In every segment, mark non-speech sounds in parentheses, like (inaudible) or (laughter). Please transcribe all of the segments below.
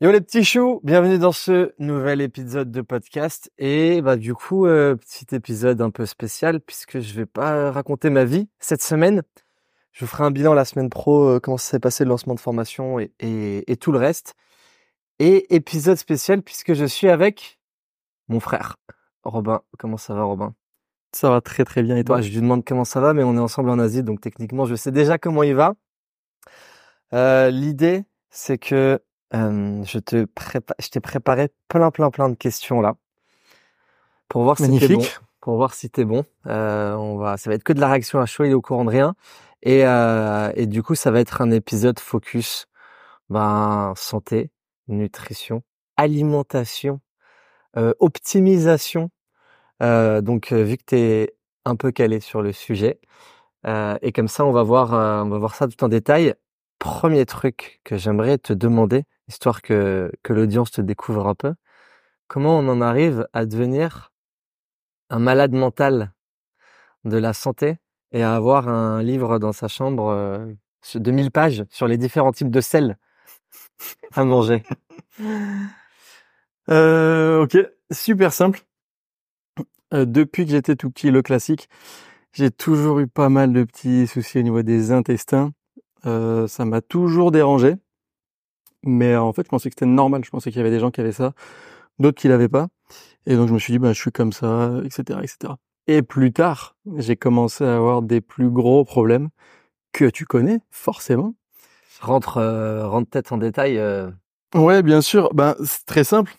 Yo les petits choux, bienvenue dans ce nouvel épisode de podcast et bah du coup euh, petit épisode un peu spécial puisque je vais pas raconter ma vie cette semaine. Je vous ferai un bilan la semaine pro, euh, comment s'est passé le lancement de formation et, et, et, tout le reste. Et épisode spécial puisque je suis avec mon frère Robin. Comment ça va Robin? Ça va très très bien et toi? Bah, Je lui demande comment ça va mais on est ensemble en Asie donc techniquement je sais déjà comment il va. Euh, L'idée c'est que euh, je te prépa je t'ai préparé plein, plein, plein de questions là pour voir si t'es bon. Pour voir si t'es bon. Euh, on va, ça va être que de la réaction à chaud. Il est au courant de rien. Et, euh, et du coup, ça va être un épisode focus, ben santé, nutrition, alimentation, euh, optimisation. Donc, vu que t'es un peu calé sur le sujet, et comme ça, on va voir, on va voir ça tout en détail premier truc que j'aimerais te demander, histoire que, que l'audience te découvre un peu, comment on en arrive à devenir un malade mental de la santé et à avoir un livre dans sa chambre euh, de 1000 pages sur les différents types de sel à manger? (laughs) Euh, Ok, super simple. Euh, depuis que j'étais tout petit, le classique, j'ai toujours eu pas mal de petits soucis au niveau des intestins. Euh, ça m'a toujours dérangé. Mais en fait, je pensais que c'était normal. Je pensais qu'il y avait des gens qui avaient ça, d'autres qui l'avaient pas. Et donc, je me suis dit, bah, je suis comme ça, etc., etc. Et plus tard, j'ai commencé à avoir des plus gros problèmes que tu connais, forcément. Rentre, euh, rentre tête en détail. Euh... Ouais, bien sûr. Ben, c'est très simple.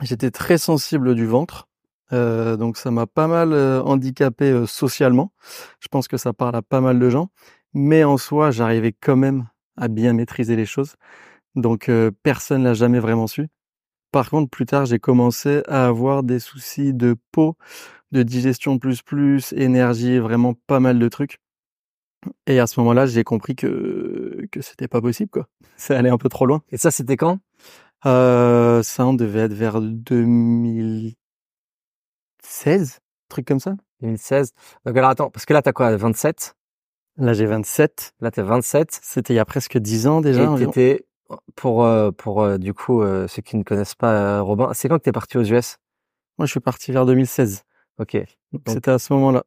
J'étais très sensible du ventre. Euh, donc ça m'a pas mal euh, handicapé euh, socialement. Je pense que ça parle à pas mal de gens mais en soi, j'arrivais quand même à bien maîtriser les choses. Donc euh, personne l'a jamais vraiment su. Par contre, plus tard, j'ai commencé à avoir des soucis de peau, de digestion plus plus, énergie, vraiment pas mal de trucs. Et à ce moment-là, j'ai compris que que c'était pas possible quoi. (laughs) Ça allait un peu trop loin. Et ça, c'était quand? Euh, Ça, on devait être vers 2016, truc comme ça. 2016. Donc alors attends, parce que là, t'as quoi 27 Là, j'ai 27. Là, t'es 27. C'était il y a presque 10 ans déjà. Et t'étais, pour, euh, pour euh, du coup, euh, ceux qui ne connaissent pas Robin, c'est quand que t'es parti aux US Moi, je suis parti vers 2016. Ok. C'était à ce moment-là.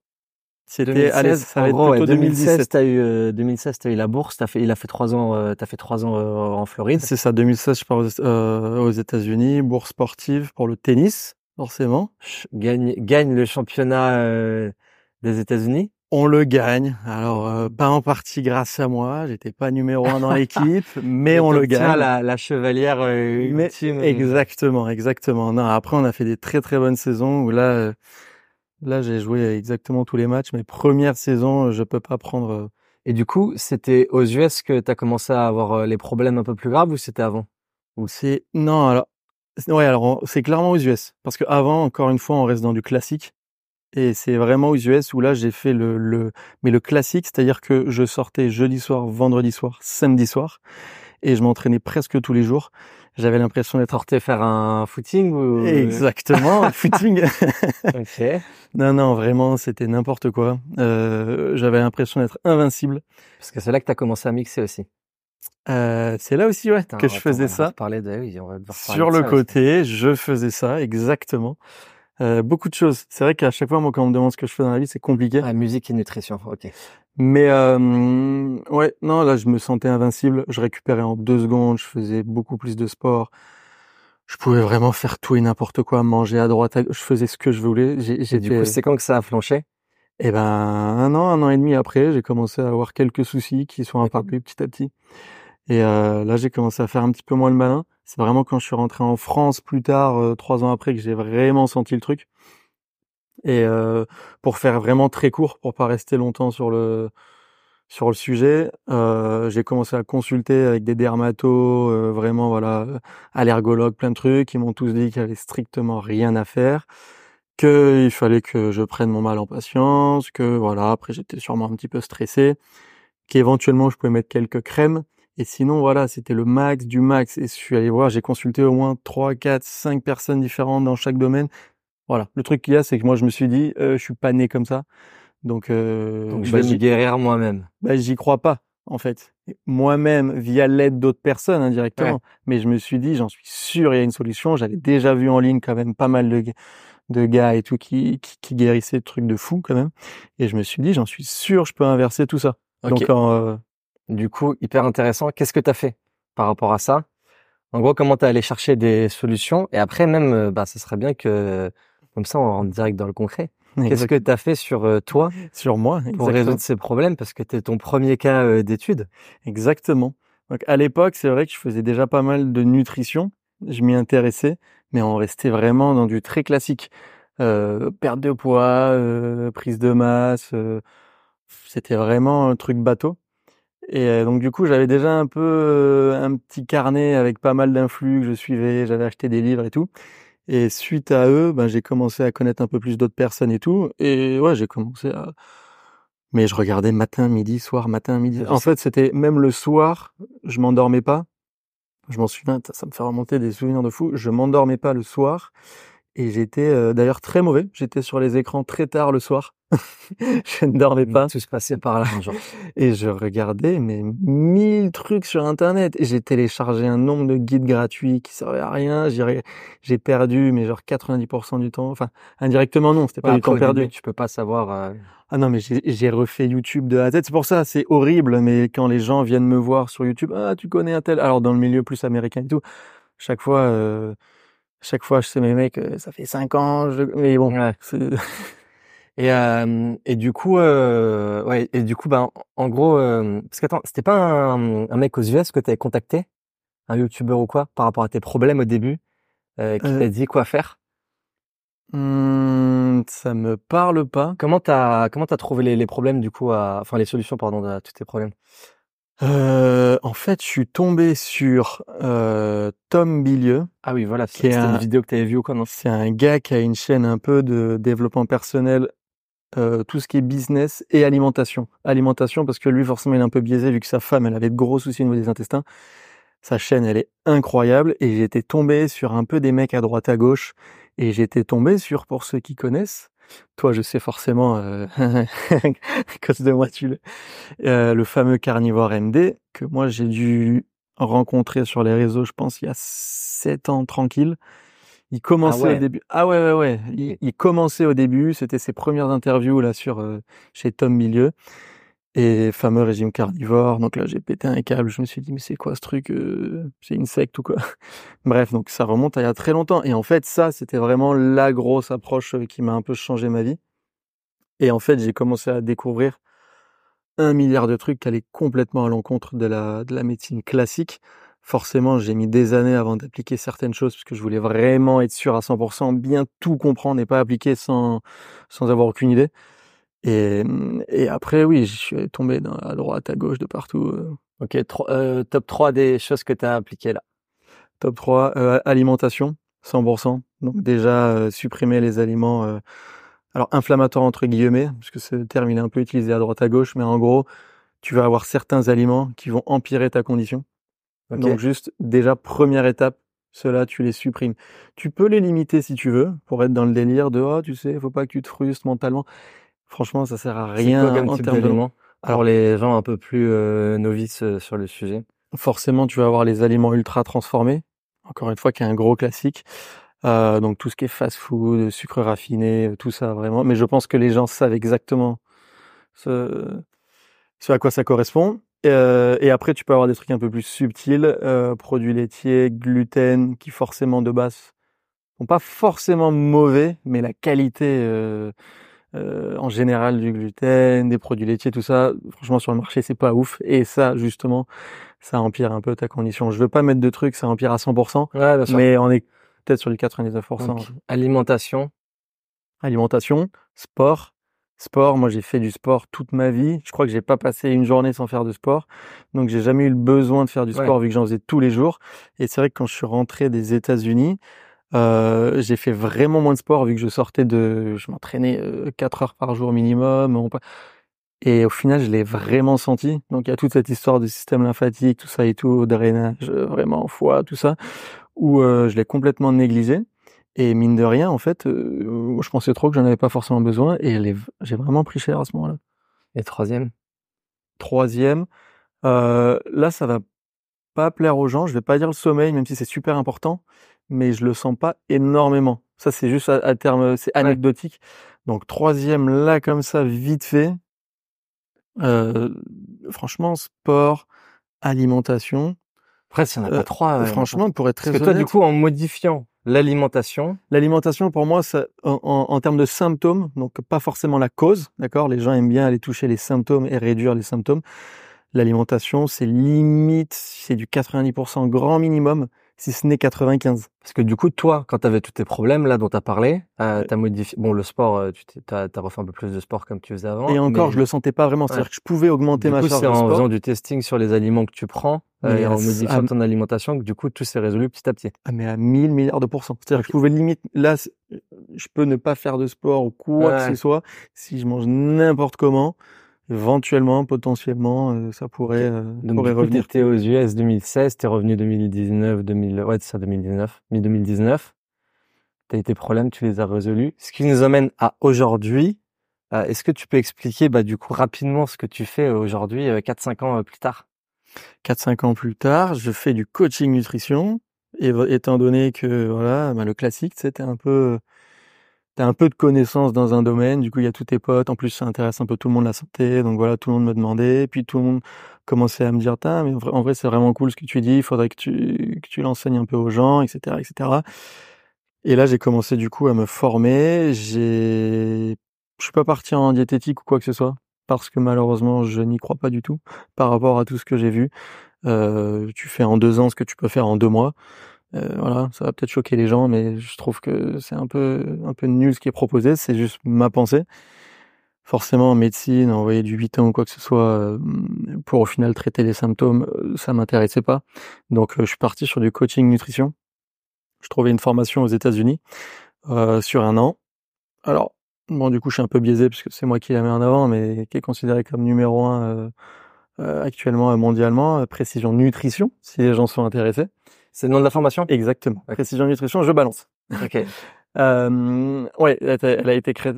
C'était, allez, ça va être gros, plutôt 2016, t'as eu, 2016, t'as eu la bourse, fait, il a fait trois ans, t'as fait trois ans en Floride. C'est ça, 2016, je pars aux, aux États-Unis, bourse sportive pour le tennis, forcément. Gagne, gagne le championnat des États-Unis on le gagne. Alors euh, pas en partie grâce à moi, j'étais pas numéro un dans (laughs) l'équipe, mais on le gagne. La, la chevalière euh, mais, Exactement, exactement. Non, après on a fait des très très bonnes saisons où là, euh, là j'ai joué exactement tous les matchs. Mais première saison, je peux pas prendre. Et du coup, c'était aux US que tu as commencé à avoir les problèmes un peu plus graves ou c'était avant? Ou c'est non alors. Ouais, alors c'est clairement aux US parce que avant, encore une fois, on reste dans du classique. Et c'est vraiment aux US où là j'ai fait le, le mais le classique, c'est-à-dire que je sortais jeudi soir, vendredi soir, samedi soir, et je m'entraînais presque tous les jours. J'avais l'impression d'être sorti faire un footing ou exactement (laughs) un footing. (laughs) okay. Non non vraiment c'était n'importe quoi. Euh, J'avais l'impression d'être invincible. Parce que c'est là que tu as commencé à mixer aussi. Euh, c'est là aussi ouais que je faisais ça. Parler de, oui, on va Sur le côté, je faisais ça exactement. Euh, beaucoup de choses. C'est vrai qu'à chaque fois, moi, quand on me demande ce que je fais dans la vie, c'est compliqué. Ah, musique et nutrition, ok. Mais euh, ouais, non, là, je me sentais invincible. Je récupérais en deux secondes. Je faisais beaucoup plus de sport. Je pouvais vraiment faire tout et n'importe quoi, manger à droite. Je faisais ce que je voulais. J'ai, du coup, c'est quand que ça a flanché? Eh ben, un an, un an et demi après, j'ai commencé à avoir quelques soucis qui sont apparus petit à petit. Et euh, là, j'ai commencé à faire un petit peu moins le malin. C'est vraiment quand je suis rentré en France plus tard, euh, trois ans après, que j'ai vraiment senti le truc. Et euh, pour faire vraiment très court, pour pas rester longtemps sur le sur le sujet, euh, j'ai commencé à consulter avec des dermatos, euh, vraiment voilà, allergologues, plein de trucs. Ils m'ont tous dit qu'il y avait strictement rien à faire, qu'il fallait que je prenne mon mal en patience, que voilà. Après, j'étais sûrement un petit peu stressé, qu'éventuellement je pouvais mettre quelques crèmes et sinon, voilà, c'était le max du max. Et je suis allé voir, j'ai consulté au moins 3, 4, 5 personnes différentes dans chaque domaine. Voilà. Le truc qu'il y a, c'est que moi, je me suis dit, euh, je suis pas né comme ça. Donc, euh, Donc je vais bah, m'y guérir moi-même. Bah, j'y crois pas, en fait. moi-même via l'aide d'autres personnes indirectement. Mais je me suis dit, j'en suis sûr, il y a une solution. J'avais déjà vu en ligne quand même pas mal de, de gars et tout qui, qui, qui guérissaient de trucs de fou quand même. Et je me suis dit, j'en suis sûr, je peux inverser tout ça. Donc, euh, du coup, hyper intéressant. Qu'est-ce que tu as fait par rapport à ça? En gros, comment tu allé chercher des solutions? Et après, même, euh, bah, ça serait bien que, comme ça, on rentre direct dans le concret. Qu'est-ce que tu as fait sur euh, toi Sur moi, pour résoudre ces problèmes? Parce que tu es ton premier cas euh, d'étude. Exactement. Donc, à l'époque, c'est vrai que je faisais déjà pas mal de nutrition. Je m'y intéressais, mais on restait vraiment dans du très classique. Euh, perte de poids, euh, prise de masse. C'était vraiment un truc bateau. Et donc du coup, j'avais déjà un peu un petit carnet avec pas mal d'influx que je suivais. J'avais acheté des livres et tout. Et suite à eux, ben, j'ai commencé à connaître un peu plus d'autres personnes et tout. Et ouais, j'ai commencé à... Mais je regardais matin, midi, soir, matin, midi. En fait, c'était même le soir, je m'endormais pas. Je m'en souviens, ça me fait remonter des souvenirs de fou. Je m'endormais pas le soir. Et j'étais euh, d'ailleurs très mauvais. J'étais sur les écrans très tard le soir. (laughs) je ne dormais pas. Tout se passait par là. Genre. (laughs) et je regardais mais mille trucs sur Internet. Et j'ai téléchargé un nombre de guides gratuits qui servaient à rien. J'ai perdu mais genre 90% du temps. Enfin, indirectement non, c'était pas du temps perdu. tu peux pas savoir. Euh, ah non, mais j'ai refait YouTube de A à Z. C'est pour ça, c'est horrible. Mais quand les gens viennent me voir sur YouTube, ah tu connais un tel. Alors dans le milieu plus américain et tout, chaque fois. Euh chaque fois, je sais mes mecs, euh, ça fait cinq ans, je... mais bon. Ouais. (laughs) et euh, et du coup, euh, ouais, et du coup, ben, en gros, euh, parce que attends, c'était pas un, un, mec aux US que t'avais contacté, un youtubeur ou quoi, par rapport à tes problèmes au début, euh, qui t'a dit quoi faire? Mmh, Ça me parle pas. Comment t'as comment t'as trouvé les, les problèmes du coup, à, enfin les solutions pardon à tous tes problèmes? Euh, en fait, je suis tombé sur euh, Tom Bilieu. Ah oui, voilà, c'est une vidéo que tu avais vue quoi, non? C'est un gars qui a une chaîne un peu de développement personnel, euh, tout ce qui est business et alimentation. Alimentation parce que lui, forcément, il est un peu biaisé vu que sa femme, elle avait de gros soucis au niveau des intestins. Sa chaîne, elle est incroyable et j'étais tombé sur un peu des mecs à droite à gauche et j'étais tombé sur, pour ceux qui connaissent, toi, je sais forcément, euh, (laughs) à cause de moi, tu le, euh, le fameux carnivore MD que moi j'ai dû rencontrer sur les réseaux, je pense, il y a sept ans tranquille. Il commençait ah au début. Ah ouais, ouais, ouais. Il, commençait au début. C'était ses premières interviews là sur euh, chez Tom Milieu et fameux régime carnivore. Donc là, j'ai pété un câble. Je me suis dit, mais c'est quoi ce truc euh, C'est une secte ou quoi? (laughs) Bref, donc ça remonte à il y a très longtemps. Et en fait, ça, c'était vraiment la grosse approche euh, qui m'a un peu changé ma vie. Et en fait, j'ai commencé à découvrir un milliard de trucs qui allaient complètement à l'encontre de la, de la médecine classique. Forcément, j'ai mis des années avant d'appliquer certaines choses parce que je voulais vraiment être sûr à 100%, bien tout comprendre et pas appliquer sans, sans avoir aucune idée. Et, et après, oui, je suis tombé dans, à droite, à gauche, de partout. Euh. Ok, euh, top 3 des choses que tu as appliquées là. Top 3, euh, alimentation, 100%. Donc déjà, euh, supprimer les aliments, euh, alors inflammatoires entre guillemets, parce que ce terme il est un peu utilisé à droite, à gauche, mais en gros, tu vas avoir certains aliments qui vont empirer ta condition. Donc juste, déjà, première étape, ceux-là, tu les supprimes. Tu peux les limiter si tu veux, pour être dans le délire de, oh, tu sais, faut pas que tu te frustres mentalement. Franchement, ça sert à rien en termes de Alors les gens un peu plus euh, novices euh, sur le sujet. Forcément, tu vas avoir les aliments ultra transformés. Encore une fois, qui est un gros classique. Euh, donc tout ce qui est fast-food, sucre raffiné, tout ça vraiment. Mais je pense que les gens savent exactement ce, ce à quoi ça correspond. Euh, et après, tu peux avoir des trucs un peu plus subtils, euh, produits laitiers, gluten, qui forcément de base sont pas forcément mauvais, mais la qualité euh, euh, en général du gluten, des produits laitiers, tout ça, franchement sur le marché c'est pas ouf. Et ça justement, ça empire un peu ta condition. Je veux pas mettre de trucs, ça empire à 100%, mais on est peut-être sur du 99%. alimentation, alimentation, sport. Sport, moi j'ai fait du sport toute ma vie. Je crois que j'ai pas passé une journée sans faire de sport. Donc j'ai jamais eu le besoin de faire du sport vu que j'en faisais tous les jours. Et c'est vrai que quand je suis rentré des États-Unis, euh, j'ai fait vraiment moins de sport vu que je sortais de, je m'entraînais euh, 4 heures par jour minimum. Et au final, je l'ai vraiment senti. Donc il y a toute cette histoire du système lymphatique, tout ça et tout, drainage, euh, vraiment foie, tout ça, où euh, je l'ai complètement négligé. Et mine de rien, en fait, euh, je pensais trop que j'en avais pas forcément besoin. Et j'ai vraiment pris cher à ce moment-là. Et troisième? Troisième, Euh, là, ça va pas plaire aux gens. Je vais pas dire le sommeil, même si c'est super important, mais je le sens pas énormément. Ça, c'est juste à, terme, c'est anecdotique. Donc troisième là comme ça, vite fait. Euh, franchement, sport, alimentation. Après, s'il n'y en a pas trois. franchement, pour être très Parce que toi, du coup, en modifiant l'alimentation. L'alimentation, pour moi, ça, en, en, termes de symptômes, donc pas forcément la cause, d'accord? Les gens aiment bien aller toucher les symptômes et réduire les symptômes. L'alimentation, c'est limite, c'est du 90% grand minimum, si ce n'est 95. Parce que du coup, toi, quand tu avais tous tes problèmes là dont tu as parlé, euh, tu as modifié. Bon, le sport, euh, tu as, refait un peu plus de sport comme tu faisais avant. Et encore, je le sentais pas vraiment. C'est-à-dire que je pouvais augmenter ma coup, charge. C'est en faisant du testing sur les aliments que tu prends euh, et en modifiant ton alimentation que du coup tout s'est résolu petit à petit. Ah, mais à 1000 milliards de pourcents. C'est-à-dire que je pouvais limite. Là, je peux ne pas faire de sport ou quoi que ce soit si je mange n'importe comment éventuellement, potentiellement, euh, ça pourrait, euh, Donc, pourrait revenir. aux US 2016, t'es revenu 2019, 2000, ouais, c'est ça, 2019, mi-2019. T'as eu tes problèmes, tu les as résolus. Ce qui nous amène à aujourd'hui. Euh, est-ce que tu peux expliquer, bah, du coup, rapidement ce que tu fais aujourd'hui, 4-5 ans plus tard? 4-5 ans plus tard, je fais du coaching nutrition. Et étant donné que, voilà, bah, le classique, c'était un peu, t'as un peu de connaissances dans un domaine, du coup il y a tous tes potes, en plus ça intéresse un peu tout le monde la santé, donc voilà, tout le monde me demandait, puis tout le monde commençait à me dire, mais en vrai c'est vraiment cool ce que tu dis, il faudrait que tu, que tu l'enseignes un peu aux gens, etc., etc. Et là j'ai commencé du coup à me former, j'ai, je suis pas parti en diététique ou quoi que ce soit, parce que malheureusement je n'y crois pas du tout par rapport à tout ce que j'ai vu. Euh, tu fais en deux ans ce que tu peux faire en deux mois. Euh, voilà, ça va peut-être choquer les gens, mais je trouve que c'est un peu un peu nul ce qui est proposé. C'est juste ma pensée. Forcément, en médecine, envoyer du 8 ans ou quoi que ce soit euh, pour au final traiter les symptômes, euh, ça m'intéressait pas. Donc, je suis parti sur du coaching nutrition. Je trouvais une formation aux États-Unis sur un an. Alors, bon, du coup, je suis un peu biaisé puisque c'est moi qui la mets en avant, mais qui est considéré comme numéro un actuellement mondialement, précision nutrition, si les gens sont intéressés. C'est le nom de la formation? Exactement. Précision nutrition, je balance. Ok. (laughs) euh, ouais, elle a été créée,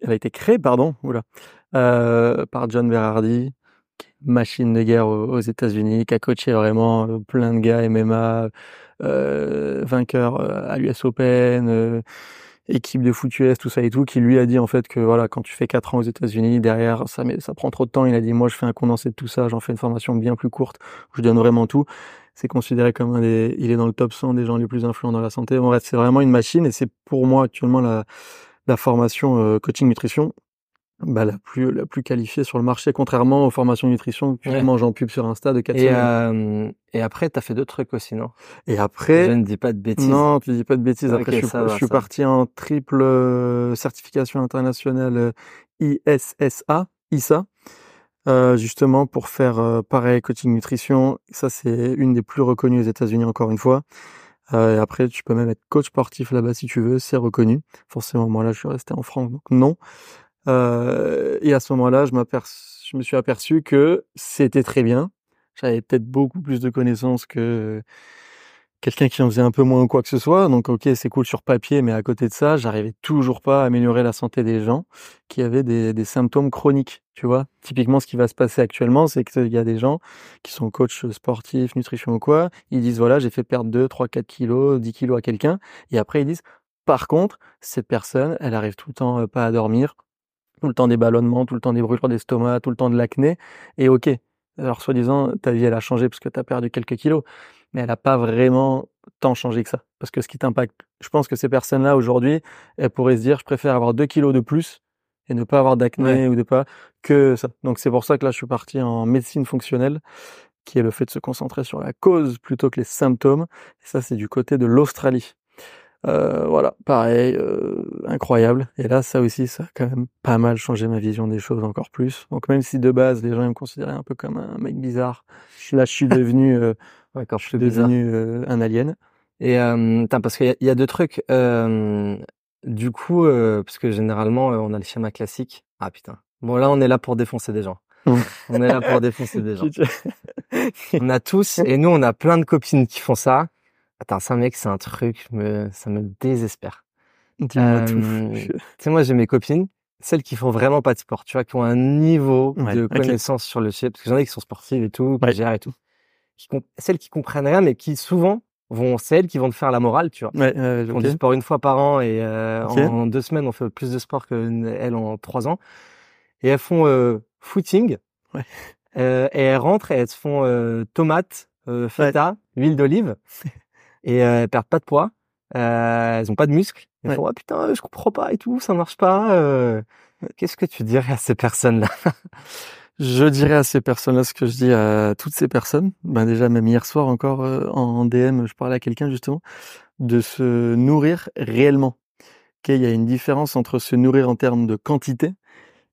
elle a été créée, pardon, oula, euh, par John Berardi, machine de guerre aux, États-Unis, qui a coaché vraiment euh, plein de gars MMA, euh, vainqueur euh, à l'US Open, euh, équipe de foot US, tout ça et tout, qui lui a dit en fait que voilà, quand tu fais quatre ans aux États-Unis, derrière ça, mais ça prend trop de temps. Il a dit moi je fais un condensé de tout ça, j'en fais une formation bien plus courte où je donne vraiment tout c'est considéré comme un des, il est dans le top 100 des gens les plus influents dans la santé. En fait, c'est vraiment une machine et c'est pour moi actuellement la, la formation euh, coaching nutrition bah, la plus la plus qualifiée sur le marché, contrairement aux formations nutrition que ouais. mange en pub sur Insta de 4 et, euh, et après, tu as fait d'autres trucs aussi, non? Et après... Je ne dis pas de bêtises. Non, tu dis pas de bêtises. Après, je, suis, je suis parti en triple euh, certification internationale ISSA, ISA, euh, justement pour faire euh, pareil coaching nutrition. Ça c'est une des plus reconnues aux États-Unis encore une fois. Euh, et après tu peux même être coach sportif là-bas si tu veux, c'est reconnu. Forcément moi là je suis resté en France donc non. et à ce moment-là je, je me suis aperçu que c'était très bien. J'avais peut-être beaucoup plus de connaissances que quelqu'un qui en faisait un peu moins ou quoi que ce soit. Donc, ok, c'est cool sur papier, mais à côté de ça, j'arrivais toujours pas à améliorer la santé des gens qui avaient des, des symptômes chroniques. Tu vois, typiquement, ce qui va se passer actuellement, c'est qu'il y a des gens qui sont coachs sportifs, nutrition ou quoi. Ils disent voilà, j'ai fait perdre 2, 3, 4 kilos, 10 kilos à quelqu'un. Et après, ils disent par contre, cette personne, elle arrive tout le temps euh, pas à dormir, tout le temps des ballonnements, tout le temps des brûlures d'estomac, tout le temps de l'acné. Et ok, alors soi-disant, ta vie, elle a changé parce que tu as perdu quelques kilos mais elle n'a pas vraiment tant changé que ça. Parce que ce qui t'impacte, je pense que ces personnes-là aujourd'hui, elles pourraient se dire, je préfère avoir deux kilos de plus et ne pas avoir d'acné ou de pas que ça. Donc c'est pour ça que là, je suis parti en médecine fonctionnelle, qui est le fait de se concentrer sur la cause plutôt que les symptômes. Et ça, c'est du côté de l'Australie. Euh, voilà, pareil, euh, incroyable. Et là, ça aussi, ça a quand même pas mal changé ma vision des choses encore plus. Donc même si de base, les gens me considéraient un peu comme un mec bizarre, là, je suis (laughs) devenu euh, Ouais, quand je suis devenu euh, un alien. Et euh, parce qu'il y, y, a deux trucs. Euh, du coup, euh, parce que généralement, on a le schéma classique. Ah putain. Bon là, on est là pour défoncer des gens. on est là pour (laughs) défoncer des gens. (laughs) on a tous, et nous, on a plein de copines qui font ça. Attends, ça mec, c'est un truc, me, ça me désespère. Dis-moi tout. (laughs) Tu sais, moi, j'ai mes copines. celles qui font vraiment pas de sport, tu vois, qui ont un niveau Ouais, de connaissance sur le sujet, parce que j'en ai qui sont sportives et tout, qui Ouais. gèrent et tout. Qui celles qui comprennent rien, mais qui souvent vont, c'est elles qui vont te faire la morale, tu vois. Ouais, Qui font ok. du sport une fois par an et euh, en, en deux semaines, on fait plus de sport que elles en trois ans. Et elles font euh, footing. Ouais. Euh, et elles rentrent et elles se font euh, tomates, euh, feta, huile d'olive. (laughs) et euh, elles perdent pas de poids. Euh, elles ont pas de muscles. Elles Ouais. font ah putain, je comprends pas et tout, ça marche pas. euh. Qu'est-ce que tu dirais à ces personnes-là? Je dirais à ces personnes-là ce que je dis à toutes ces personnes. Ben déjà, même hier soir encore euh, en DM, je parlais à quelqu'un justement de se nourrir réellement. Ok, il y a une différence entre se nourrir en termes de quantité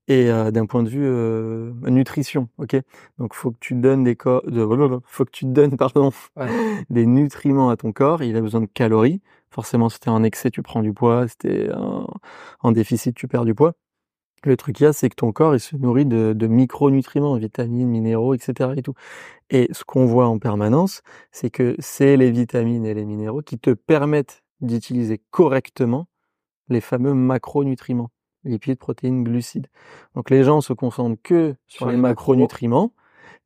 et euh, d'un point de vue euh, nutrition. Ok, donc faut que tu donnes des de, faut que tu donnes pardon Ouais. (laughs) des nutriments à ton corps. Il a besoin de calories. Forcément, si t'es en excès, tu prends du poids. Si t'es en, en déficit, tu perds du poids. Le truc qu'il y a, c'est que ton corps, il se nourrit de, de micronutriments, vitamines, minéraux, etc. et tout. Et ce qu'on voit en permanence, c'est que c'est les vitamines et les minéraux qui te permettent d'utiliser correctement les fameux macronutriments, lipides, protéines, glucides. Donc les gens se concentrent que sur, Sur les macronutriments,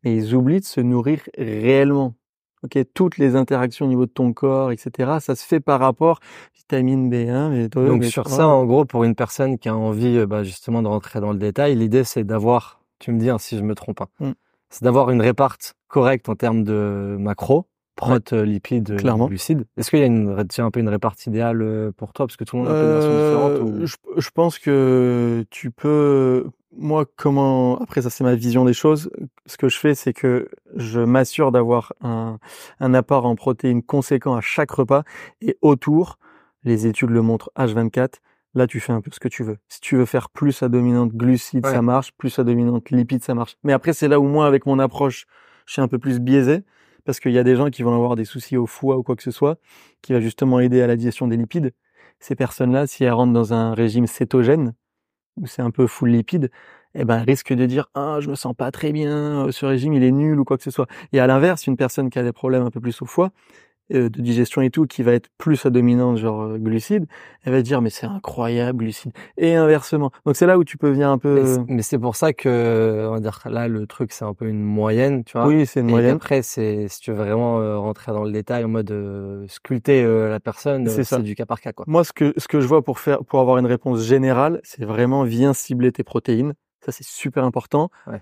mais ils oublient de se nourrir réellement. Ok, toutes les interactions au niveau de ton corps, etc. Ça se fait par rapport vitamine B1, B2, Donc B3. sur ça, en gros, pour une personne qui a envie euh, bah, justement de rentrer dans le détail, l'idée c'est d'avoir, tu me dis hein, si je me trompe, hein, Mm. c'est d'avoir une réparte correcte en termes de macro, prot, euh, lipides, euh, Clairement. glucides. Est-ce qu'il y a une, un peu une réparte idéale euh, pour toi? Parce que tout le monde a une version Euh, différente ou... je, je pense que tu peux. Moi, comment après ça, c'est ma vision des choses. Ce que je fais, c'est que je m'assure d'avoir un, un apport en protéines conséquent à chaque repas et autour, les études le montrent H24. Là, tu fais un peu ce que tu veux. Si tu veux faire plus à dominante glucides, Ouais. ça marche. Plus à dominante lipides, ça marche. Mais après, c'est là où moi, avec mon approche, je suis un peu plus biaisé parce qu'il y a des gens qui vont avoir des soucis au foie ou quoi que ce soit, qui va justement aider à la digestion des lipides ces personnes-là, si elles rentrent dans un régime cétogène, où c'est un peu full lipide, eh ben, risquent de dire, ah, je me sens pas très bien, euh, ce régime, il est nul ou quoi que ce soit. Et à l'inverse, une personne qui a des problèmes un peu plus au foie, de digestion et tout, qui va être plus à dominante, genre euh, glucides, elle va dire, mais c'est incroyable, glucides. Et inversement. Donc c'est là où tu peux venir un peu, Mais c'est pour ça que, on va dire, là, le truc, c'est un peu une moyenne, tu vois. oui, c'est une Et moyenne. après, c'est, si tu veux vraiment euh, rentrer dans le détail en mode euh, sculpter euh, la personne, C'est euh, ça. c'est du cas par cas, quoi. Moi, ce que, ce que je vois pour faire, pour avoir une réponse générale, c'est vraiment viens cibler tes protéines. Ça, c'est super important. Ouais.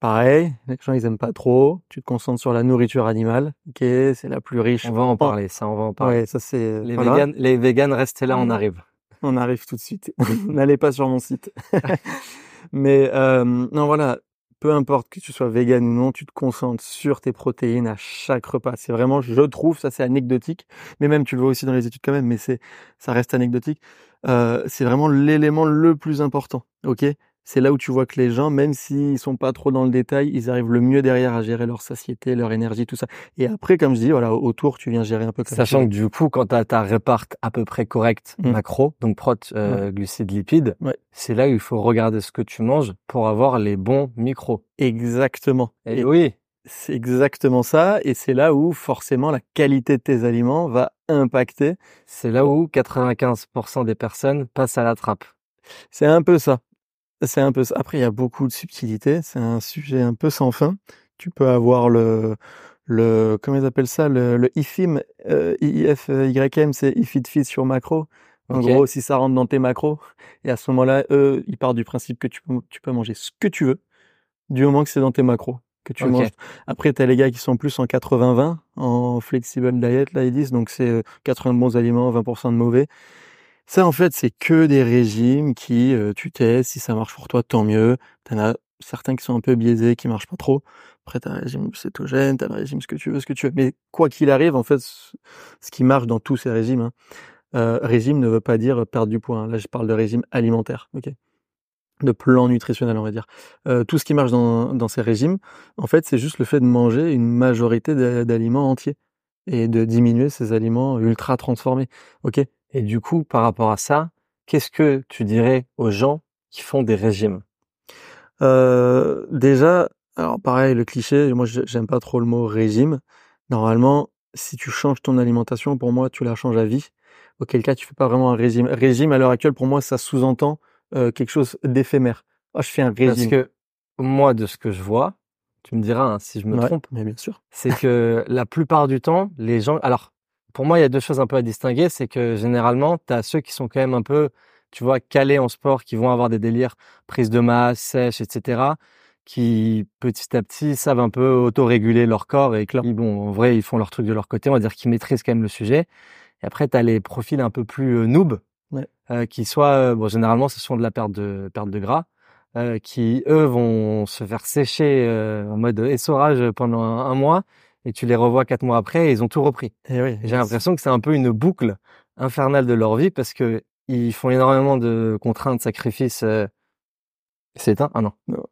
Pareil, les gens, ils aiment pas trop. Tu te concentres sur la nourriture animale. Ok, c'est la plus riche. On va en parler, ça, on va en parler. Ouais, ça c'est. Les voilà. véganes, les véganes, restez là, on Mhm. arrive. On arrive tout de suite. (laughs) N'allez pas sur mon site. (laughs) Mais euh, non, voilà. Peu importe que tu sois vegan ou non, tu te concentres sur tes protéines à chaque repas. C'est vraiment, je trouve, ça c'est anecdotique. Mais même, tu le vois aussi dans les études quand même, mais c'est, ça reste anecdotique. Euh, c'est vraiment l'élément le plus important. Ok? C'est là où tu vois que les gens, même s'ils sont pas trop dans le détail, ils arrivent le mieux derrière à gérer leur satiété, leur énergie, tout ça. Et après, comme je dis, voilà, autour, tu viens gérer un peu comme Sachant que du coup, quand tu as ta réparte à peu près correcte Mm. macro, donc prot, euh, glucides, lipides, Ouais. c'est là où il faut regarder ce que tu manges pour avoir les bons micros. Exactement. Et Et oui, C'est exactement ça, et c'est là où forcément la qualité de tes aliments va impacter. c'est là où 95% des personnes passent à la trappe. C'est un peu ça. C'est un peu ça. Après, il y a beaucoup de subtilités. C'est un sujet un peu sans fin. Tu peux avoir le, le, comment ils appellent ça, le, le IFIM, euh, IFYM, c'est if it fits sur macro. En gros, si ça rentre dans tes macros, et à ce moment-là, eux, ils partent du principe que tu peux, tu peux manger ce que tu veux, du moment que c'est dans tes macros, que tu manges. Après, t'as les gars qui sont plus en 80-20, en flexible diet, là, ils disent, donc c'est euh, 80 de bons aliments, 20% de mauvais. Ça, en fait, c'est que des régimes qui, euh, tu testes, si ça marche pour toi, tant mieux. T'en as certains qui sont un peu biaisés, qui marchent pas trop. Après, t'as un régime cétogène, t'as un régime ce que tu veux, ce que tu veux. Mais quoi qu'il arrive, en fait, ce qui marche dans tous ces régimes, hein, euh, régime ne veut pas dire perdre du poids. hein. Là, je parle de régime alimentaire, ok? De plan nutritionnel, on va dire. Euh, tout ce qui marche dans, dans ces régimes, en fait, c'est juste le fait de manger une majorité d'a- d'aliments entiers et de diminuer ces aliments ultra transformés, Et du coup, par rapport à ça, qu'est-ce que tu dirais aux gens qui font des régimes? Euh, déjà, alors pareil, le cliché, moi j'ai- j'aime pas trop le mot régime. Normalement, si tu changes ton alimentation, pour moi, tu la changes à vie. Auquel cas, tu fais pas vraiment un régime. Régime, à l'heure actuelle, pour moi, ça sous-entend euh, quelque chose d'éphémère. Oh, je fais un régime. Parce que moi, de ce que je vois, tu me diras hein, si je me Ouais, trompe, mais bien sûr. c'est que la plupart du temps, les gens. Alors, pour moi, il y a deux choses un peu à distinguer. C'est que généralement, tu as ceux qui sont quand même un peu, tu vois, calés en sport, qui vont avoir des délires prise de masse, sèche, etc., qui petit à petit savent un peu autoréguler leur corps et qui, bon, en vrai, ils font leur truc de leur côté. On va dire qu'ils maîtrisent quand même le sujet. Et après, tu as les profils un peu plus euh, noob, Ouais. euh, qui soit, euh, bon, généralement, ce sont de la perte de perte de gras, euh, qui eux vont se faire sécher en mode essorage pendant un, un mois, et tu les revois quatre mois après, et ils ont tout repris. Et oui. J'ai l'impression que c'est un peu une boucle infernale de leur vie parce que ils font énormément de contraintes, sacrifices. Euh... C'est éteint? Ah non. Non.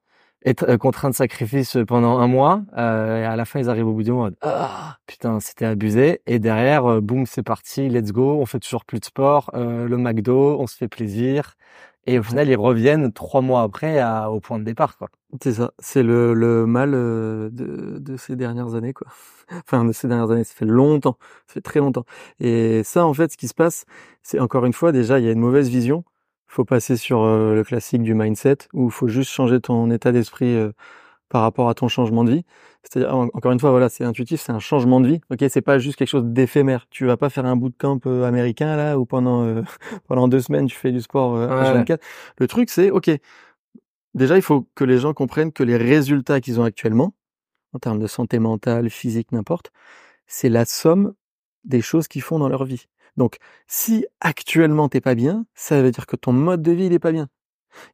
Et euh, contraintes, sacrifices pendant un mois. Euh, et à la fin, ils arrivent au bout du mois. Ah putain, c'était abusé. Et derrière, euh, boum, c'est parti, let's go. On fait toujours plus de sport. Euh, le McDo, on se fait plaisir. Et au final, ils reviennent trois mois après à, au point de départ, quoi. C'est ça. C'est le, le mal euh, de, de ces dernières années, quoi. (laughs) Enfin, de ces dernières années. Ça fait longtemps. Ça fait très longtemps. Et ça, en fait, ce qui se passe, c'est encore une fois, déjà, il y a une mauvaise vision. faut passer sur euh, le classique du mindset où il faut juste changer ton état d'esprit euh, par rapport à ton changement de vie. C'est-à-dire, en- encore une fois, voilà, c'est intuitif, c'est un changement de vie. Ok, c'est pas juste quelque chose d'éphémère. Tu vas pas faire un bootcamp américain là où pendant euh, (laughs) pendant deux semaines tu fais du sport Ouais. H24. Le truc, c'est ok. Déjà, il faut que les gens comprennent que les résultats qu'ils ont actuellement, en termes de santé mentale, physique, n'importe, c'est la somme des choses qu'ils font dans leur vie. Donc, si actuellement t'es pas bien, ça veut dire que ton mode de vie il est pas bien.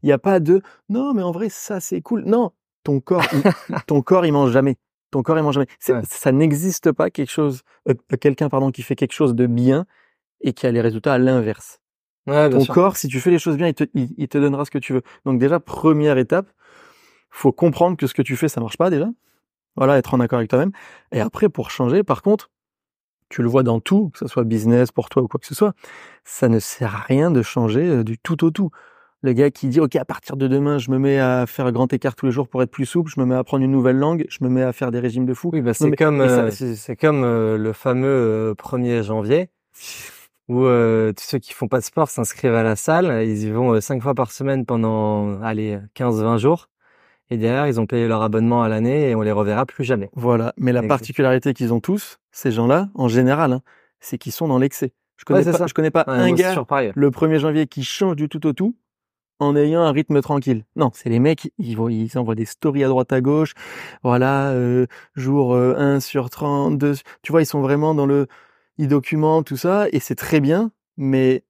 Il n'y a pas de non, mais en vrai ça c'est cool. Non, ton corps, il- (laughs) ton corps il mange jamais. Ton corps il mange jamais. Ouais. Ça n'existe pas quelque chose, euh, quelqu'un pardon qui fait quelque chose de bien et qui a les résultats à l'inverse. Ouais, Ton sûr. corps, si tu fais les choses bien, il te, il, il te donnera ce que tu veux. Donc déjà, première étape, faut comprendre que ce que tu fais, ça marche pas déjà. Voilà, être en accord avec toi-même. Et après, pour changer, par contre, tu le vois dans tout, que ce soit business pour toi ou quoi que ce soit, ça ne sert à rien de changer euh, du tout au tout. Le gars qui dit, OK, à partir de demain, je me mets à faire grand écart tous les jours pour être plus souple, je me mets à apprendre une nouvelle langue, je me mets à faire des régimes de fou. Oui, bah, Non, c'est comme euh, c'est c'est comme euh, le fameux euh, 1er janvier où euh, tous ceux qui font pas de sport s'inscrivent à la salle, ils y vont euh, cinq fois par semaine pendant allez 15-20 jours et derrière ils ont payé leur abonnement à l'année et on les reverra plus jamais. Voilà. Mais la particularité qu'ils ont tous, ces gens-là, en général, hein, c'est qu'ils sont dans l'excès. Je connais Ouais, pas, ça. je connais pas Ouais, un gars le 1er janvier qui change du tout au tout en ayant un rythme tranquille. Non, c'est les mecs, ils, ils envoient des stories à droite à gauche. Voilà, euh, jour euh, 1 sur 30, 2, tu vois, ils sont vraiment dans le, ils documentent tout ça et c'est très bien, mais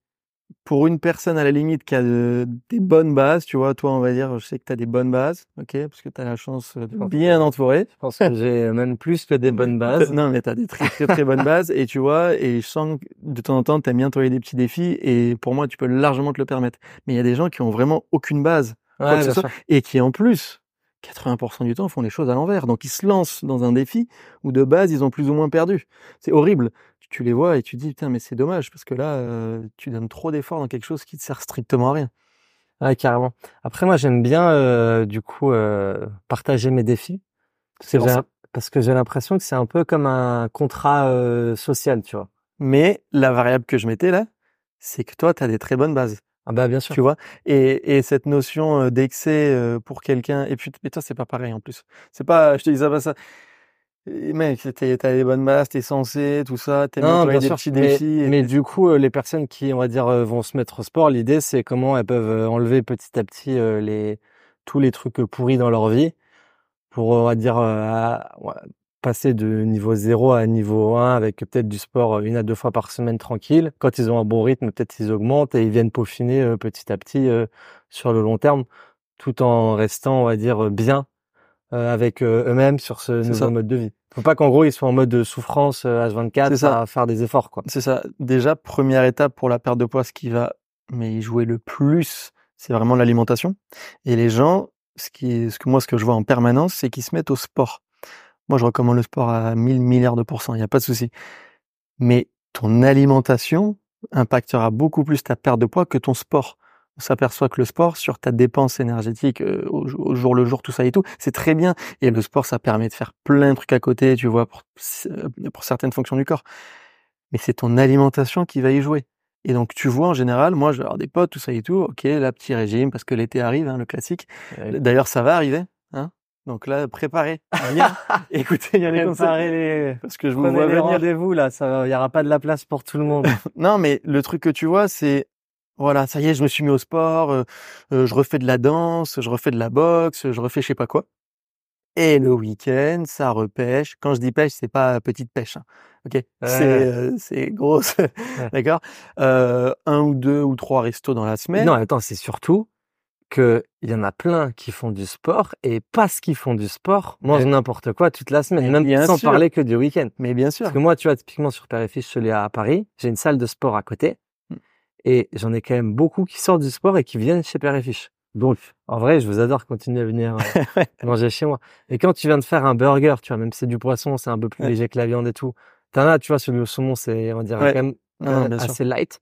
pour une personne à la limite qui a de- des bonnes bases, tu vois, toi on va dire, je sais que tu as des bonnes bases, ok, parce que tu as la chance de bien entourer. Je pense que j'ai même plus que des (laughs) bonnes bases. Non, mais t'as des très très très bonnes bases et tu vois, et je sens que de temps en temps t'aimes bien t'envoyer des petits défis et pour moi tu peux largement te le permettre. Mais il y a des gens qui ont vraiment aucune base Ouais, que ce soit, et qui en plus 80% du temps font les choses à l'envers. Donc ils se lancent dans un défi où de base ils ont plus ou moins perdu. C'est horrible. Tu, les vois et tu te dis putain mais c'est dommage parce que là euh, tu donnes trop d'efforts dans quelque chose qui te sert strictement à rien. Ouais, carrément. Après moi j'aime bien euh, du coup euh, partager mes défis C'est Parce que j'ai- ça. parce que j'ai l'impression que c'est un peu comme un contrat social, tu vois. Mais la variable que je mettais là, c'est que toi tu as des très bonnes bases. Ah bah bien sûr. tu vois? Et, et cette notion d'excès pour quelqu'un et puis mais toi c'est pas pareil en plus c'est pas je te dis ça pas ça mec t'as les bonnes bases t'es censé tout ça t'es Non, bien des sûr. petits mais, défis et- mais du coup, euh, les personnes qui, on va dire, euh, vont se mettre au sport, l'idée, c'est comment elles peuvent euh, enlever petit à petit les tous les trucs pourris dans leur vie pour, on va dire, à- passer de niveau 0 à niveau 1 avec peut-être du sport une à deux fois par semaine tranquille. Quand ils ont un bon rythme, peut-être ils augmentent et ils viennent peaufiner petit à petit sur le long terme, tout en restant, on va dire, bien avec euh, eux-mêmes sur ce nouveau ça. mode de vie. Faut pas qu'en gros ils soient en mode de souffrance euh, C'est H24 ça. à faire des efforts quoi. c'est ça déjà première étape pour la perte de poids ce qui va mais jouer le plus c'est vraiment l'alimentation et les gens ce qui ce que moi ce que je vois en permanence c'est qu'ils se mettent au sport moi je recommande le sport à 1000 milliards de pourcents il y a pas de souci mais ton alimentation impactera beaucoup plus ta perte de poids que ton sport. On s'aperçoit que le sport, sur ta dépense énergétique euh, au, jour- au jour le jour, tout ça et tout, c'est très bien. Et le sport, ça permet de faire plein de trucs à côté, tu vois, pour, euh, pour certaines fonctions du corps. Mais c'est ton alimentation qui va y jouer. Et donc tu vois en général, moi je vais avoir des potes, tout ça et tout, ok, là petit régime parce que l'été arrive, hein, le classique. D'ailleurs ça va arriver, hein. Donc là, préparez. (laughs) Écoutez, il y a les conseils. Parce que je vous vois venir des vous là, ça, il y aura pas de la place pour tout le monde. (laughs) non, mais le truc que tu vois, c'est voilà, ça y est, je me suis mis au sport, euh, euh, je refais de la danse, je refais de la boxe, je refais je sais pas quoi. Et le week-end, ça repêche. Quand je dis pêche, c'est pas petite pêche. Hein. Ok, c'est euh, c'est grosse, (laughs) d'accord? Euh, un ou deux ou trois restos dans la semaine. Non, attends, c'est surtout que il y en a plein qui font du sport et parce qu'ils font du sport mangent n'importe quoi toute la semaine, même sans parler que du week-end. Mais bien sûr. Parce que moi, tu vois, typiquement sur Père et Fils, je suis à Paris, j'ai une salle de sport à côté. Et j'en ai quand même beaucoup qui sortent du sport et qui viennent chez Père et Fiche. Donc, en vrai, je vous adore continuer à venir euh, (laughs) manger chez moi. Et quand tu viens de faire un burger, tu vois, même si c'est du poisson, c'est un peu plus léger que la viande et tout. T'en as, tu vois, celui au saumon, c'est, on va dire, quand même euh, assez light.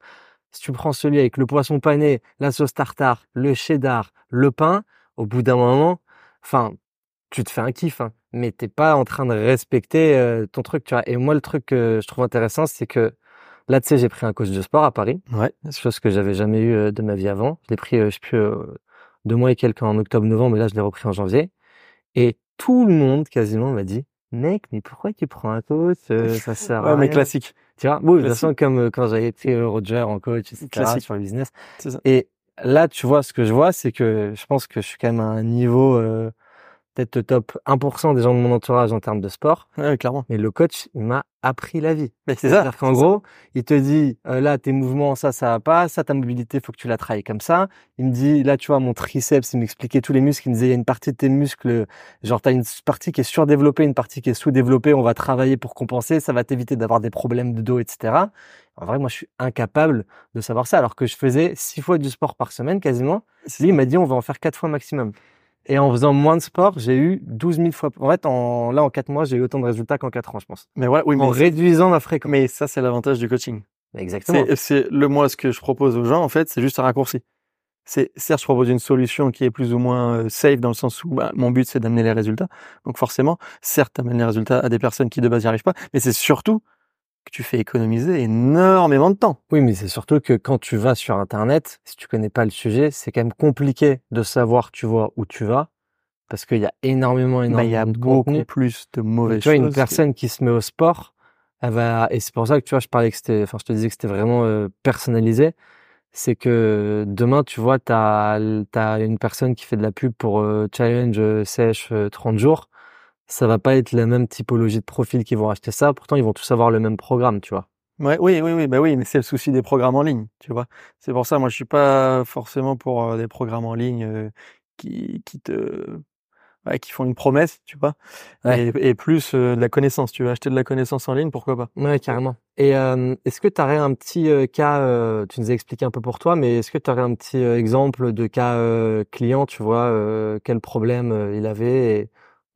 Si tu prends celui avec le poisson pané, la sauce tartare, le cheddar, le pain, au bout d'un moment, enfin, tu te fais un kiff, hein, mais t'es pas en train de respecter euh, ton truc, tu vois. Et moi, le truc que je trouve intéressant, c'est que là, tu sais, j'ai pris un coach de sport à Paris. Ouais. Chose que j'avais jamais eu de ma vie avant. Je l'ai pris, je sais plus, deux mois et quelques en octobre-novembre, mais là, je l'ai repris en janvier. Et tout le monde, quasiment, m'a dit, mec, mais pourquoi tu prends un coach? Euh, (laughs) ça sert à ouais, mais classique. Tu vois? Bon, de toute façon, comme euh, quand j'avais été euh, Roger en coach, etc., classique. sur le business. Ça. Et là, tu vois, ce que je vois, c'est que je pense que je suis quand même à un niveau, euh, peut-être top 1% des gens de mon entourage en termes de sport. Ouais, clairement. Mais le coach, il m'a appris la vie. Mais c'est ça. C'est-à-dire qu'en gros, il te dit, euh, là, tes mouvements, ça, ça va pas, ça, ta mobilité, faut que tu la travailles comme ça. Il me dit, là, tu vois, mon triceps, il m'expliquait tous les muscles. Il me disait, il y a une partie de tes muscles, genre, t'as une partie qui est surdéveloppée, une partie qui est sous-développée, on va travailler pour compenser, ça va t'éviter d'avoir des problèmes de dos, etc. En vrai, moi, je suis incapable de savoir ça, alors que je faisais six fois du sport par semaine, quasiment. Lui, il m'a dit, on va en faire quatre fois maximum. Et en faisant moins de sport, j'ai eu 12 000 fois. En fait, en, là, en 4 mois, j'ai eu autant de résultats qu'en 4 ans, je pense. Mais voilà, oui, en réduisant ma fréquence. Mais ça, c'est l'avantage du coaching. Exactement. C'est le moi, ce que je propose aux gens, en fait, c'est juste un raccourci. C'est, certes, je propose une solution qui est plus ou moins euh, safe dans le sens où bah, mon but, c'est d'amener les résultats. Donc forcément, certes, amener les résultats à des personnes qui de base n'y arrivent pas, mais c'est surtout que tu fais économiser énormément de temps. Oui, mais c'est surtout que quand tu vas sur Internet, si tu connais pas le sujet, c'est quand même compliqué de savoir, tu vois, où tu vas parce qu'il y a énormément, énormément bah, il y a beaucoup plus de mauvaises tu vois, une personne qui se met au sport, elle va, et c'est pour ça que tu vois, je parlais que c'était, enfin, je te disais que c'était vraiment euh, personnalisé. C'est que demain, tu vois, t'as, t'as une personne qui fait de la pub pour euh, challenge euh, sèche 30 jours. Ça va pas être la même typologie de profil qui vont acheter ça. Pourtant, ils vont tous avoir le même programme, tu vois. Ouais, oui, oui, oui, bah oui, mais c'est le souci des programmes en ligne, tu vois. C'est pour ça, moi, je suis pas forcément pour des programmes en ligne qui, qui te ouais, qui font une promesse, tu vois, et, et, plus euh, de la connaissance. Tu veux acheter de la connaissance en ligne, pourquoi pas? Ouais, carrément. Et euh, est-ce que tu aurais un petit euh, cas, tu nous as expliqué un peu pour toi, mais est-ce que tu aurais un petit exemple de cas client, tu vois, quel problème il avait et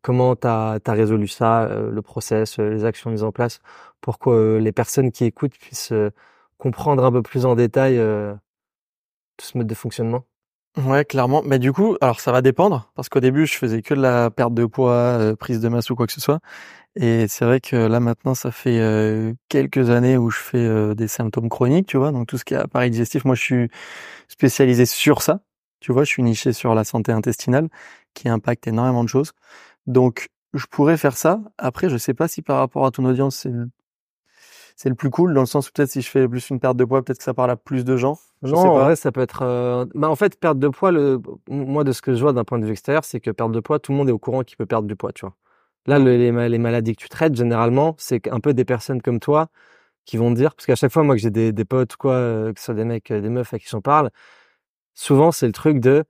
comment tu as, résolu ça, le process, les actions mises en place, pour que les personnes qui écoutent puissent comprendre un peu plus en détail tout ce mode de fonctionnement? Ouais, clairement. Mais du coup, alors ça va dépendre parce qu'au début, je faisais que de la perte de poids, euh, prise de masse ou quoi que ce soit. Et c'est vrai que là maintenant, ça fait euh, quelques années où je fais euh, des symptômes chroniques, tu vois. Donc tout ce qui est appareil digestif, moi je suis spécialisé sur ça. Tu vois, je suis niché sur la santé intestinale qui impacte énormément de choses. Donc je pourrais faire ça. Après, je sais pas si par rapport à ton audience, c'est c'est le plus cool dans le sens où peut-être si je fais plus une perte de poids, peut-être que ça parle à plus de gens. non, en vrai, ça peut être. Euh... Bah, en fait, perte de poids, le... moi de ce que je vois d'un point de vue extérieur, c'est que perte de poids, tout le monde est au courant qu'il peut perdre du poids, tu vois. Là, le, les, les, maladies que tu traites, généralement, c'est un peu des personnes comme toi qui vont dire, parce qu'à chaque fois, moi, que j'ai des, des potes, quoi, euh, que ce soit des mecs, euh, des meufs à qui j'en parle, souvent, c'est le truc de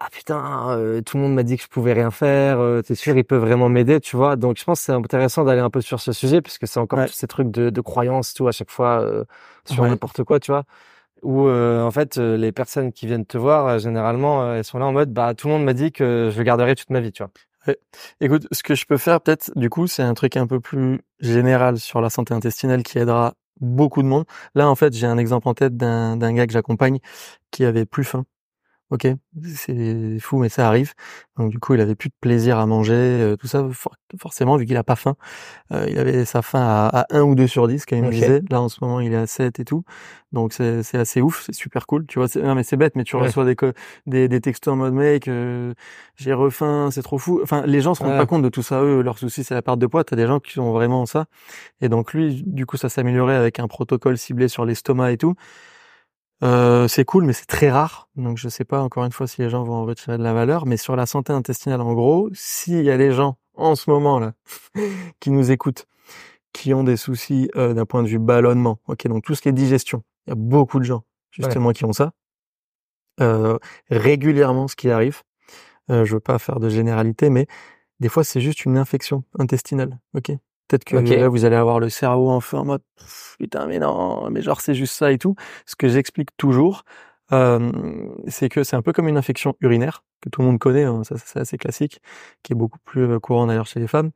ah putain, euh, tout le monde m'a dit que je pouvais rien faire, euh, t'es sûr, il peut vraiment m'aider, tu vois. Donc je pense que c'est intéressant d'aller un peu sur ce sujet, puisque c'est encore tous ces trucs de, de croyances, tout, à chaque fois, euh, sur n'importe quoi, tu vois. Où en fait, les personnes qui viennent te voir, généralement, elles sont là en mode, bah tout le monde m'a dit que je le garderai toute ma vie, tu vois. Écoute, ce que je peux faire peut-être, du coup, c'est un truc un peu plus général sur la santé intestinale qui aidera beaucoup de monde. Là, en fait, j'ai un exemple en tête d'un gars que j'accompagne qui avait plus faim Ok, c'est fou, mais ça arrive. Donc du coup, il avait plus de plaisir à manger, euh, tout ça. forcément, vu qu'il a pas faim, euh, il avait sa faim à, à 1 ou 2 sur 10, quand il me disait. Là, en ce moment, il est à 7 et tout. Donc c'est assez ouf, c'est super cool. Tu vois, non mais c'est bête, mais tu reçois des, des des textos en mode mec, euh, j'ai refaim, c'est trop fou. Enfin, les gens se rendent pas compte de tout ça. Eux, leur souci, c'est la perte de poids. T'as des gens qui ont vraiment ça. Et donc lui, du coup, ça s'améliorait avec un protocole ciblé sur l'estomac et tout. Euh, c'est cool, mais c'est très rare. Donc je sais pas encore une fois si les gens vont en retirer de la valeur. Mais sur la santé intestinale, en gros, s'il y a des gens en ce moment là (laughs) qui nous écoutent, qui ont des soucis euh, d'un point de vue ballonnement, ok, donc tout ce qui est digestion, il y a beaucoup de gens justement qui ont ça. Euh, régulièrement, ce qui arrive, euh, je veux pas faire de généralité, mais des fois c'est juste une infection intestinale, ok? Peut-être que là, vous allez avoir le cerveau en feu en mode putain mais non mais genre c'est juste ça et tout. Ce que j'explique toujours, euh, c'est que c'est un peu comme une infection urinaire que tout le monde connaît, hein, ça c'est assez classique, qui est beaucoup plus courant d'ailleurs chez les femmes.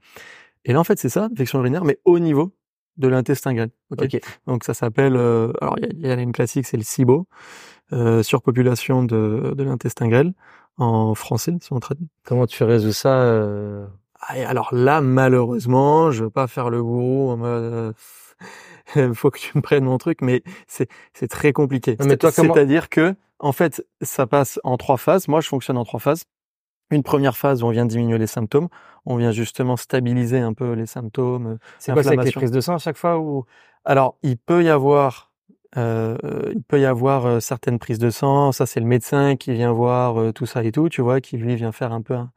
Et là en fait c'est ça, infection urinaire, mais au niveau de l'intestin grêle. Okay Donc ça s'appelle, euh, alors il y, a une classique, c'est le SIBO, euh, surpopulation de, de l'intestin grêle en français si on traduit. Comment tu résous ça euh alors là, malheureusement, je veux pas faire le gourou en mode euh, (laughs) faut que tu me prennes mon truc, mais c'est c'est très compliqué. C'est-à-dire que en fait, ça passe en trois phases. Moi, je fonctionne en trois phases. Une première phase où on vient diminuer les symptômes, on vient justement stabiliser un peu les symptômes. C'est quoi, c'est avec les prises de sang à chaque fois ou? Alors, il peut y avoir euh, il peut y avoir euh, certaines prises de sang. Ça, c'est le médecin qui vient voir euh, tout ça et tout, tu vois, qui lui vient faire un peu un,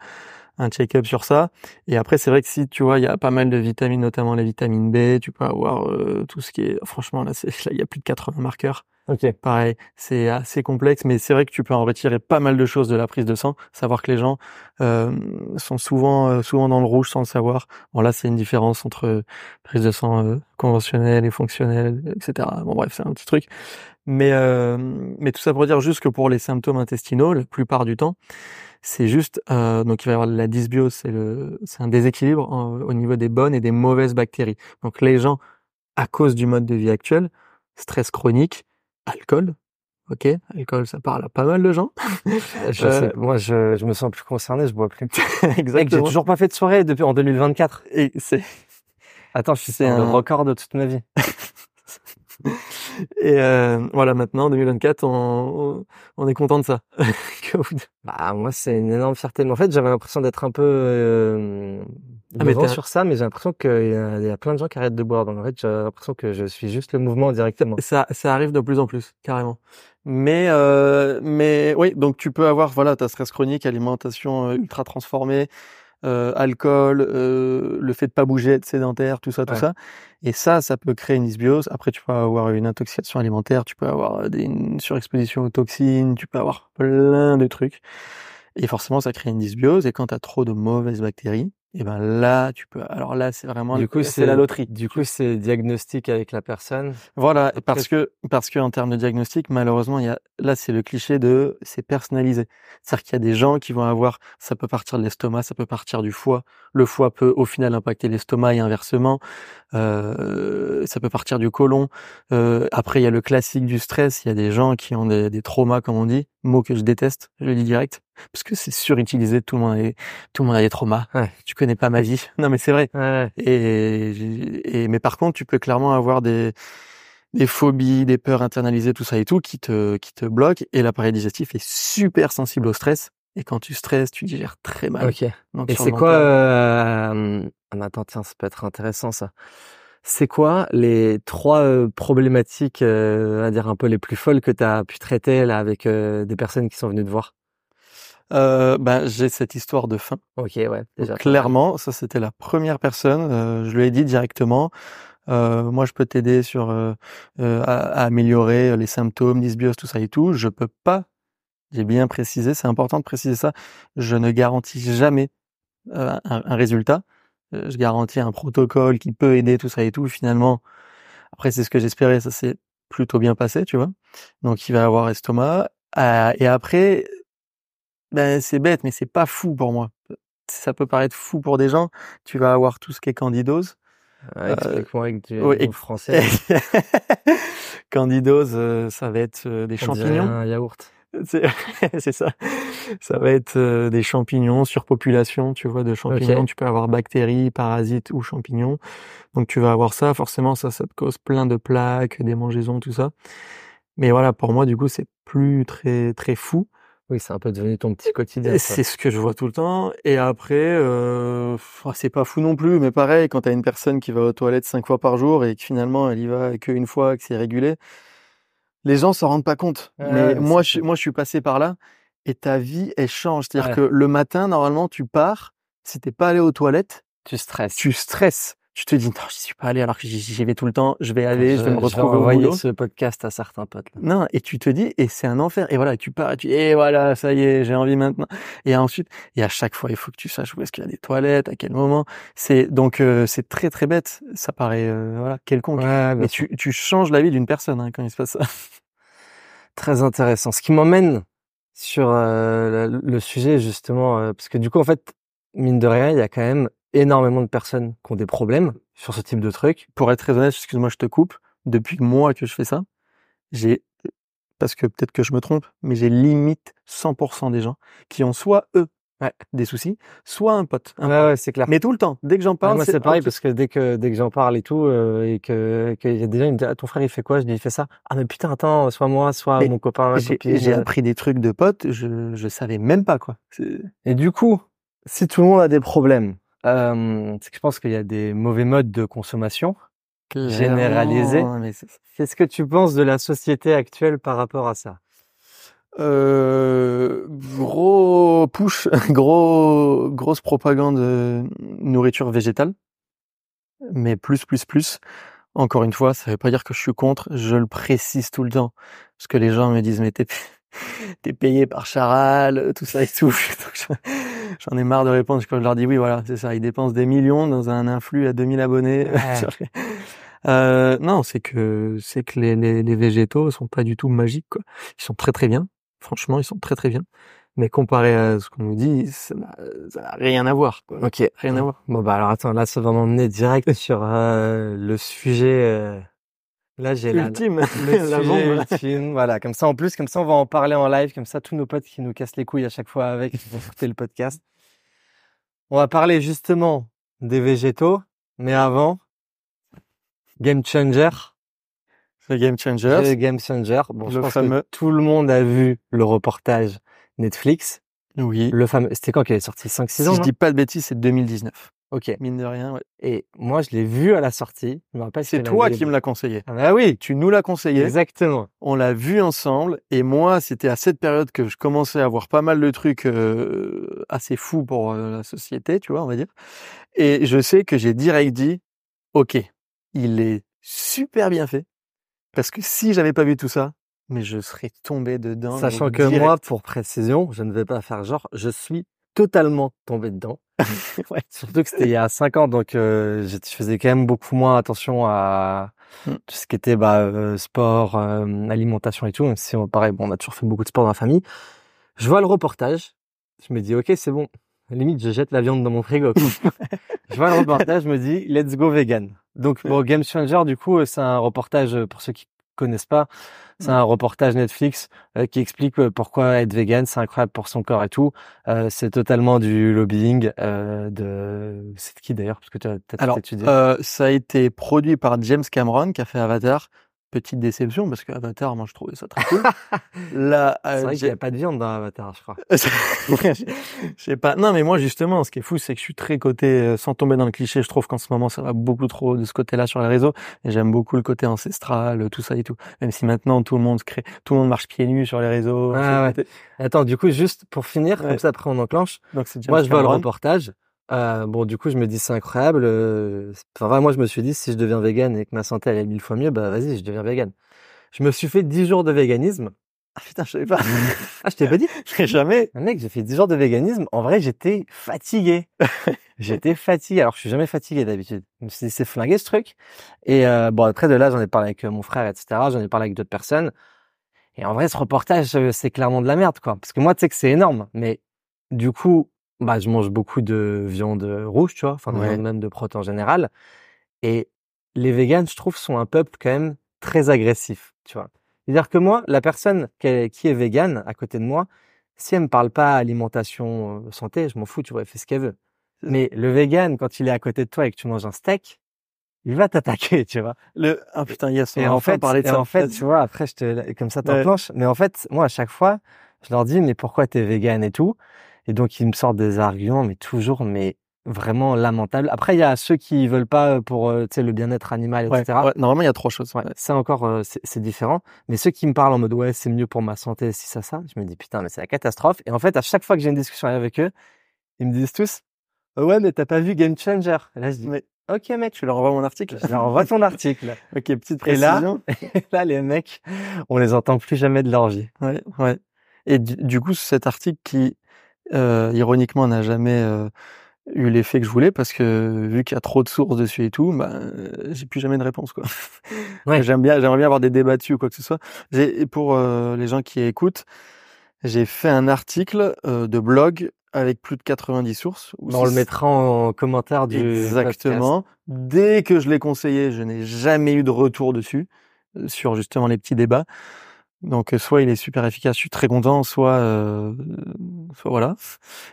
un check-up sur ça. Et après, c'est vrai que si tu vois, il y a pas mal de vitamines, notamment la vitamine B, tu peux avoir euh, tout ce qui est. Franchement, là, là, il y a plus de 80 marqueurs. Ok. Pareil, c'est assez complexe, mais c'est vrai que tu peux en retirer pas mal de choses de la prise de sang. Savoir que les gens euh, sont souvent euh, souvent dans le rouge sans le savoir. Bon là, c'est une différence entre prise de sang euh, conventionnelle et fonctionnelle, etc. Bon bref, c'est un petit truc. Mais mais tout ça pour dire juste que pour les symptômes intestinaux, la plupart du temps, c'est juste euh, donc il va y avoir la dysbiose, c'est le c'est un déséquilibre au niveau des bonnes et des mauvaises bactéries. Donc les gens à cause du mode de vie actuel, stress chronique, alcool, ok, alcool ça parle à pas mal de gens. (laughs) je euh, moi je, je me sens plus concerné, je bois plus. (laughs) Exactement. J'ai toujours pas fait de soirée depuis en 2024. Et c'est (laughs) attends, je suis c'est un record de toute ma vie. Et euh, voilà, maintenant, en 2024, on, on est content de ça. Bah moi, c'est une énorme fierté. Mais en fait, j'avais l'impression d'être un peu euh, ah, sur ça, mais j'ai l'impression qu'il y, a, y a plein de gens qui arrêtent de boire. Donc en fait, j'ai l'impression que je suis juste le mouvement directement. Ça, ça arrive de plus en plus, carrément. Mais euh, mais oui, donc tu peux avoir voilà ta stress chronique, alimentation euh, ultra transformée, euh, alcool, euh, le fait de pas bouger, être sédentaire, tout ça, tout ça. Et ça, ça peut créer une dysbiose. Après, tu peux avoir une intoxication alimentaire, tu peux avoir une surexposition aux toxines, tu peux avoir plein de trucs. Et forcément, ça crée une dysbiose. Et quand tu as trop de mauvaises bactéries, et ben là tu peux alors là c'est vraiment du coup c'est la loterie. du coup c'est diagnostic avec la personne. Voilà parce que parce que en termes de diagnostic malheureusement il y a là c'est le cliché de c'est personnalisé. C'est-à-dire qu'il y a des gens qui vont avoir ça peut partir de l'estomac ça peut partir du foie. Le foie peut au final impacter l'estomac et inversement euh, ça peut partir du côlon euh, après il y a le classique du stress il y a des gens qui ont des, des traumas comme on dit mot que je déteste je le dis direct parce que c'est surutilisé, tout le monde est, tout le monde a des traumas. Ouais. Tu connais pas ma vie. (laughs) Non, mais c'est vrai. Ouais. Et, et, mais par contre, tu peux clairement avoir des, des phobies, des peurs internalisées, tout ça et tout, qui te, qui te bloquent. Et l'appareil digestif est super sensible au stress. Et quand tu stresses, tu digères très mal. Ok. et c'est quoi euh... Attends, tiens, ça peut être intéressant ça. C'est quoi les trois euh, problématiques, euh, à dire un peu les plus folles que tu as pu traiter là avec euh, des personnes qui sont venues te voir? Euh, ben, j'ai cette histoire de faim. Ok, ouais. Déjà. clairement, ça c'était la première personne. Euh, je lui ai dit directement. Euh, moi, je peux t'aider sur euh, euh, à, améliorer les symptômes, dysbiose, tout ça et tout. Je peux pas. J'ai bien précisé. C'est important de préciser ça. Je ne garantis jamais un, un, résultat. Je garantis un protocole qui peut aider tout ça et tout. Finalement, après, c'est ce que j'espérais. Ça s'est plutôt bien passé, tu vois. Donc, il va avoir estomac. et après, ben, c'est bête, mais c'est pas fou pour moi. Ça peut paraître fou pour des gens. Tu vas avoir tout ce qui est candidose. Euh, Explique-moi avec du français. (laughs) candidose, euh, ça va être euh, des champignons. Un yaourt. (laughs) C'est ça. Ça va être euh, des champignons, surpopulation, tu vois, de champignons. Tu peux avoir bactéries, parasites ou champignons. Donc tu vas avoir ça. Forcément, ça, ça te cause plein de plaques, des mangeaisons, tout ça. Mais voilà, pour moi, du coup, c'est plus très très fou. Oui, c'est un peu devenu ton petit quotidien. C'est ce que je vois tout le temps. Et après, euh, pff, c'est pas fou non plus, mais pareil, quand t'as une personne qui va aux toilettes cinq fois par jour et que finalement elle y va qu'une fois, que c'est régulé, les gens s'en rendent pas compte. Ouais, mais moi, je, moi, je suis passé par là et ta vie, elle change. C'est-à-dire Ouais. que le matin, normalement, tu pars. Si t'es pas allé aux toilettes, Tu stresses. tu stresses. Tu te dis, non, j'y suis pas allé alors que j'y vais tout le temps. Je vais aller, je, vais me retrouver au boulot. ce podcast à certains potes. là. Non, et tu te dis, et c'est un enfer. Et voilà, tu pars, et tu dis, et voilà, ça y est, j'ai envie maintenant. Et ensuite, et à chaque fois, il faut que tu saches où est-ce qu'il y a des toilettes, à quel moment. C'est donc euh, c'est très très bête. Ça paraît euh, voilà quelconque. Ouais, Mais tu, tu changes la vie d'une personne hein, quand il se passe ça. (laughs) très intéressant. Ce qui m'emmène sur euh, le, le sujet justement, euh, parce que du coup en fait, mine de rien, il y a quand même énormément de personnes qui ont des problèmes sur ce type de truc. Pour être très honnête, excuse-moi, je te coupe. Depuis moi que je fais ça, j'ai parce que peut-être que je me trompe, mais j'ai limite 100% des gens qui ont soit eux ouais, des soucis, soit un pote. un Ouais, ouais, c'est clair. Mais tout le temps, dès que j'en parle, c'est pareil ok. parce que dès que dès que j'en parle et tout euh, et que qu'il y a des gens ils me disent ah, ton frère il fait quoi? Je dis il fait ça ah mais putain attends soit moi soit Mais mon copain J'ai j'ai appris des trucs de potes, je je savais même pas quoi. Et du coup, si tout le monde a des problèmes, euh, c'est que je pense qu'il y a des mauvais modes de consommation. Généralisé. Clairement, mais c'est- Qu'est-ce que tu penses de la société actuelle par rapport à ça? Euh, gros push, (laughs) gros grosse propagande euh, nourriture végétale, mais plus plus plus. Encore une fois, ça veut pas dire que je suis contre. Je le précise tout le temps parce que les gens me disent mais t'es (laughs) t'es payé par Charal, tout ça et tout. (laughs) J'en ai marre de répondre quand je leur dis oui voilà c'est ça. Ils dépensent des millions dans un influx à 2000 abonnés. Ouais. (laughs) Euh, non, c'est que c'est que les, les, les végétaux sont pas du tout magiques quoi. Ils sont très très bien. Franchement, ils sont très très bien. Mais comparé à ce qu'on nous dit, ça n'a ça n'a rien à voir. Quoi. Ok. Rien à voir. Bon bah alors attends, là ça va m'emmener direct (laughs) sur euh, le sujet. euh, Là j'ai la, Ultime, (laughs) la bombe. là. ultime. Voilà, comme ça en plus, comme ça on va en parler en live, comme ça tous nos potes qui nous cassent les couilles à chaque fois avec vont (laughs) écouter le podcast. On va parler justement des végétaux, mais avant, Game Changer. Le Game Changers. Le Game Changer. Bon, je Le pense fameux. que tout le monde a vu le reportage Netflix. Oui. Le fameux, c'était quand qu'il est sorti? 5-6 Si ans je non? dis pas de bêtises, c'est 2019. Ok. Mine de rien, ouais. Et moi, je l'ai vu à la sortie. Je me rappelle. C'est toi qui me l'as conseillé. Ah bah oui, Tu nous l'as conseillé. exactement. On l'a vu ensemble. Et moi, c'était à cette période que je commençais à voir pas mal de trucs euh, assez fous pour euh, la société, tu vois, on va dire. Et je sais que j'ai direct dit, OK, il est super bien fait. Parce que si j'avais pas vu tout ça, mais je serais tombé dedans. Sachant que direct. moi, pour précision, je ne vais pas faire genre, je suis totalement tombé dedans. (laughs) Ouais. Surtout que c'était il y a cinq ans, donc euh, je faisais quand même beaucoup moins attention à Mm. tout ce qui était bah, euh, sport, euh, alimentation et tout. Même si on- pareil, bon, on a toujours fait beaucoup de sport dans la famille. Je vois le reportage, je me dis ok, c'est bon. Limite, je jette la viande dans mon frigo. (laughs) je vois le reportage, je me dis let's go vegan. Donc bon, Game Changer, du coup, c'est un reportage pour ceux qui connaissent pas. C'est un reportage Netflix euh, qui explique euh, pourquoi être vegan, c'est incroyable pour son corps et tout. Euh, c'est totalement du lobbying euh, de. C'est qui d'ailleurs? Parce que tu as peut-être étudié. euh, ça a été produit par James Cameron qui a fait Avatar. Petite déception parce que Avatar, moi, je trouvais ça très cool. (laughs) Là, c'est euh, vrai qu'il j'ai- n'y a pas de viande dans Avatar, je crois. (laughs) je sais pas. Non, mais moi, justement, ce qui est fou, c'est que je suis très côté, euh, sans tomber dans le cliché, je trouve qu'en ce moment, ça va beaucoup trop de ce côté-là sur les réseaux. Et j'aime beaucoup le côté ancestral, euh, tout ça et tout. Même si maintenant, tout le monde crée, tout le monde marche pieds nus sur les réseaux. Ah C'est- Attends, du coup, juste pour finir, Ouais. comme ça après on enclenche. Donc, Moi, je vois le reportage. Euh, bon, du coup, je me dis c'est incroyable. euh, Enfin, vraiment, moi, je me suis dit si je deviens vegan et que ma santé elle est mille fois mieux, bah vas-y, je deviens vegan. Je me suis fait 10 jours de véganisme. Ah putain, je savais pas. (laughs) Ah, je t'ai pas dit Jamais. Mec, j'ai fait 10 jours de véganisme. En vrai, j'étais fatigué. (laughs) j'étais fatigué. Alors, je suis jamais fatigué d'habitude. Je me suis dit, c'est flingué ce truc. Et euh, bon, après de là, j'en ai parlé avec euh, mon frère, etc. J'en ai parlé avec d'autres personnes. Et en vrai, ce reportage, euh, c'est clairement de la merde, quoi. Parce que moi, tu sais que c'est énorme. Mais du coup, bah, je mange beaucoup de viande rouge, tu vois. Enfin, de Ouais. viande même de prot en général. Et les véganes, je trouve, sont un peuple quand même très agressif, tu vois. C'est-à-dire que moi, la personne qui est, végane à côté de moi, si elle me parle pas alimentation euh, santé, je m'en fous, tu vois, elle fait ce qu'elle veut. Mais le vegan, quand il est à côté de toi et que tu manges un steak, il va t'attaquer, (laughs) tu vois. Le ah putain, yes, on Et va en enfin fait, parler de et ça. en fait, tu vois, après je te comme ça Ouais. t'enclenches. Mais en fait, moi à chaque fois, je leur dis mais pourquoi t'es vegan et tout? Et donc ils me sortent des arguments, mais toujours mais vraiment lamentables. Après il y a ceux qui veulent pas pour euh, tu sais le bien-être animal, Ouais, etc. ouais, normalement, il y a trois choses. Ouais, ça encore, euh, c'est c'est différent. Mais ceux qui me parlent en mode ouais, c'est mieux pour ma santé, si ça, ça, je me dis putain, mais c'est la catastrophe. Et en fait, à chaque fois que j'ai une discussion avec eux, ils me disent tous Oh ouais, mais t'as pas vu Game Changer? Et là, je dis Mais ok, mec, tu leur envoies mon article. je leur envoie ton article. (laughs) ok, petite Et là- précision. (laughs) Et là, les mecs, on les entend plus jamais de leur vie. Ouais, ouais. Et du, du coup, cet article qui, euh, ironiquement, n'a jamais euh, eu l'effet que je voulais parce que vu qu'il y a trop de sources dessus et tout, bah, euh, j'ai plus jamais de réponse quoi. (laughs) Ouais. J'aime bien, j'aimerais bien avoir des débats dessus ou quoi que ce soit. J'ai pour euh, les gens qui écoutent, j'ai fait un article euh, de blog avec plus de 90 sources. où On le mettra en commentaire du Exactement. Dès que je l'ai conseillé, je n'ai jamais eu de retour dessus sur justement les petits débats. Donc euh, soit il est super efficace, je suis très content, soit euh, voilà.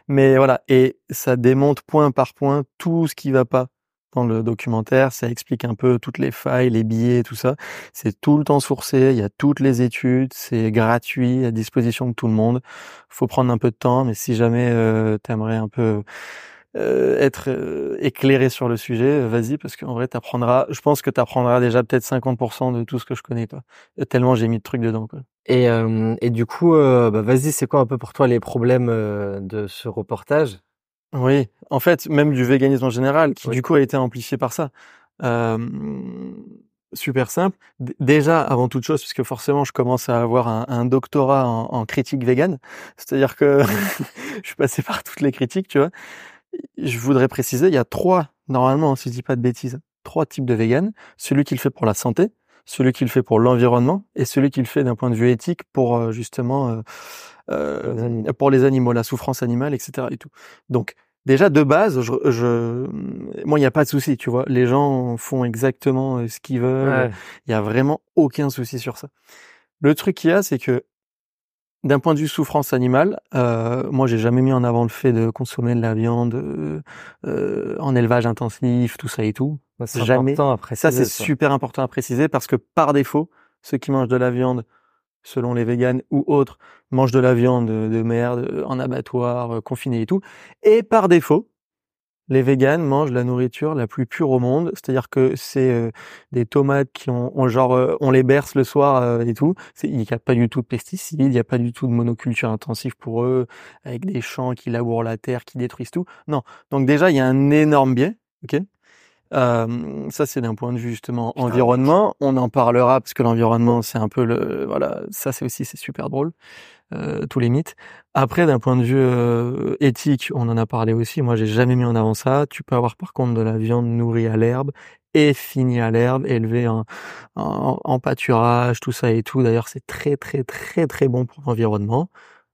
Mais voilà et ça démonte point par point tout ce qui va pas dans le documentaire, ça explique un peu toutes les failles, les billets, tout ça. C'est tout le temps sourcé, il y a toutes les études, c'est gratuit, à disposition de tout le monde. Faut prendre un peu de temps, mais si jamais euh, t'aimerais un peu euh, être euh, éclairé sur le sujet, euh, vas-y, parce qu'en vrai, t'apprendras, je pense que t'apprendras déjà peut-être 50% de tout ce que je connais, quoi. Euh, Tellement j'ai mis de trucs dedans, quoi. Et, euh, et du coup, euh, bah, vas-y, c'est quoi un peu pour toi les problèmes de ce reportage? Oui, en fait, même du véganisme en général, qui Oui. du coup a été amplifié par ça. Euh, super simple. D- déjà, avant toute chose, puisque forcément, je commence à avoir un, un doctorat en, en critique végane, c'est-à-dire que (laughs) je suis passé par toutes les critiques, tu vois. Je voudrais préciser, il y a trois, normalement, si je dis pas de bêtises, trois types de vegan. Celui qui le fait pour la santé, celui qui le fait pour l'environnement et celui qui le fait d'un point de vue éthique pour euh, justement euh, euh, pour les animaux, la souffrance animale, etc. Et tout. Donc déjà de base, je, je moi il n'y a pas de souci, tu vois. Les gens font exactement euh, ce qu'ils veulent. Il y a vraiment aucun souci sur ça. Le truc qu'il y a, c'est que d'un point de vue souffrance animale, euh, moi j'ai jamais mis en avant le fait de consommer de la viande euh, euh, en élevage intensif, tout ça et tout. Bah, C'est Jamais. important après Ça, c'est super important à préciser parce que par défaut, ceux qui mangent de la viande, selon les véganes ou autres, mangent de la viande de merde en abattoir, confiné et tout. Et par défaut, les véganes mangent la nourriture la plus pure au monde, c'est-à-dire que c'est euh, des tomates qui ont, ont genre euh, on les berce le soir euh, et tout. C'est- Il n'y a pas du tout de pesticides, il n'y a pas du tout de monoculture intensive pour eux, avec des champs qui labourent la terre, qui détruisent tout. Non. Donc déjà il y a un énorme biais, ok? Euh, ça c'est d'un point de vue justement Putain, environnement. On en parlera parce que l'environnement c'est un peu le voilà. Ça c'est aussi c'est super drôle. Euh, tous les mythes. Après, d'un point de vue euh, éthique, on en a parlé aussi. Moi, j'ai jamais mis en avant ça. Tu peux avoir par contre de la viande nourrie à l'herbe et finie à l'herbe, élevée en, en, en pâturage, tout ça et tout. D'ailleurs, c'est très très très très bon pour l'environnement.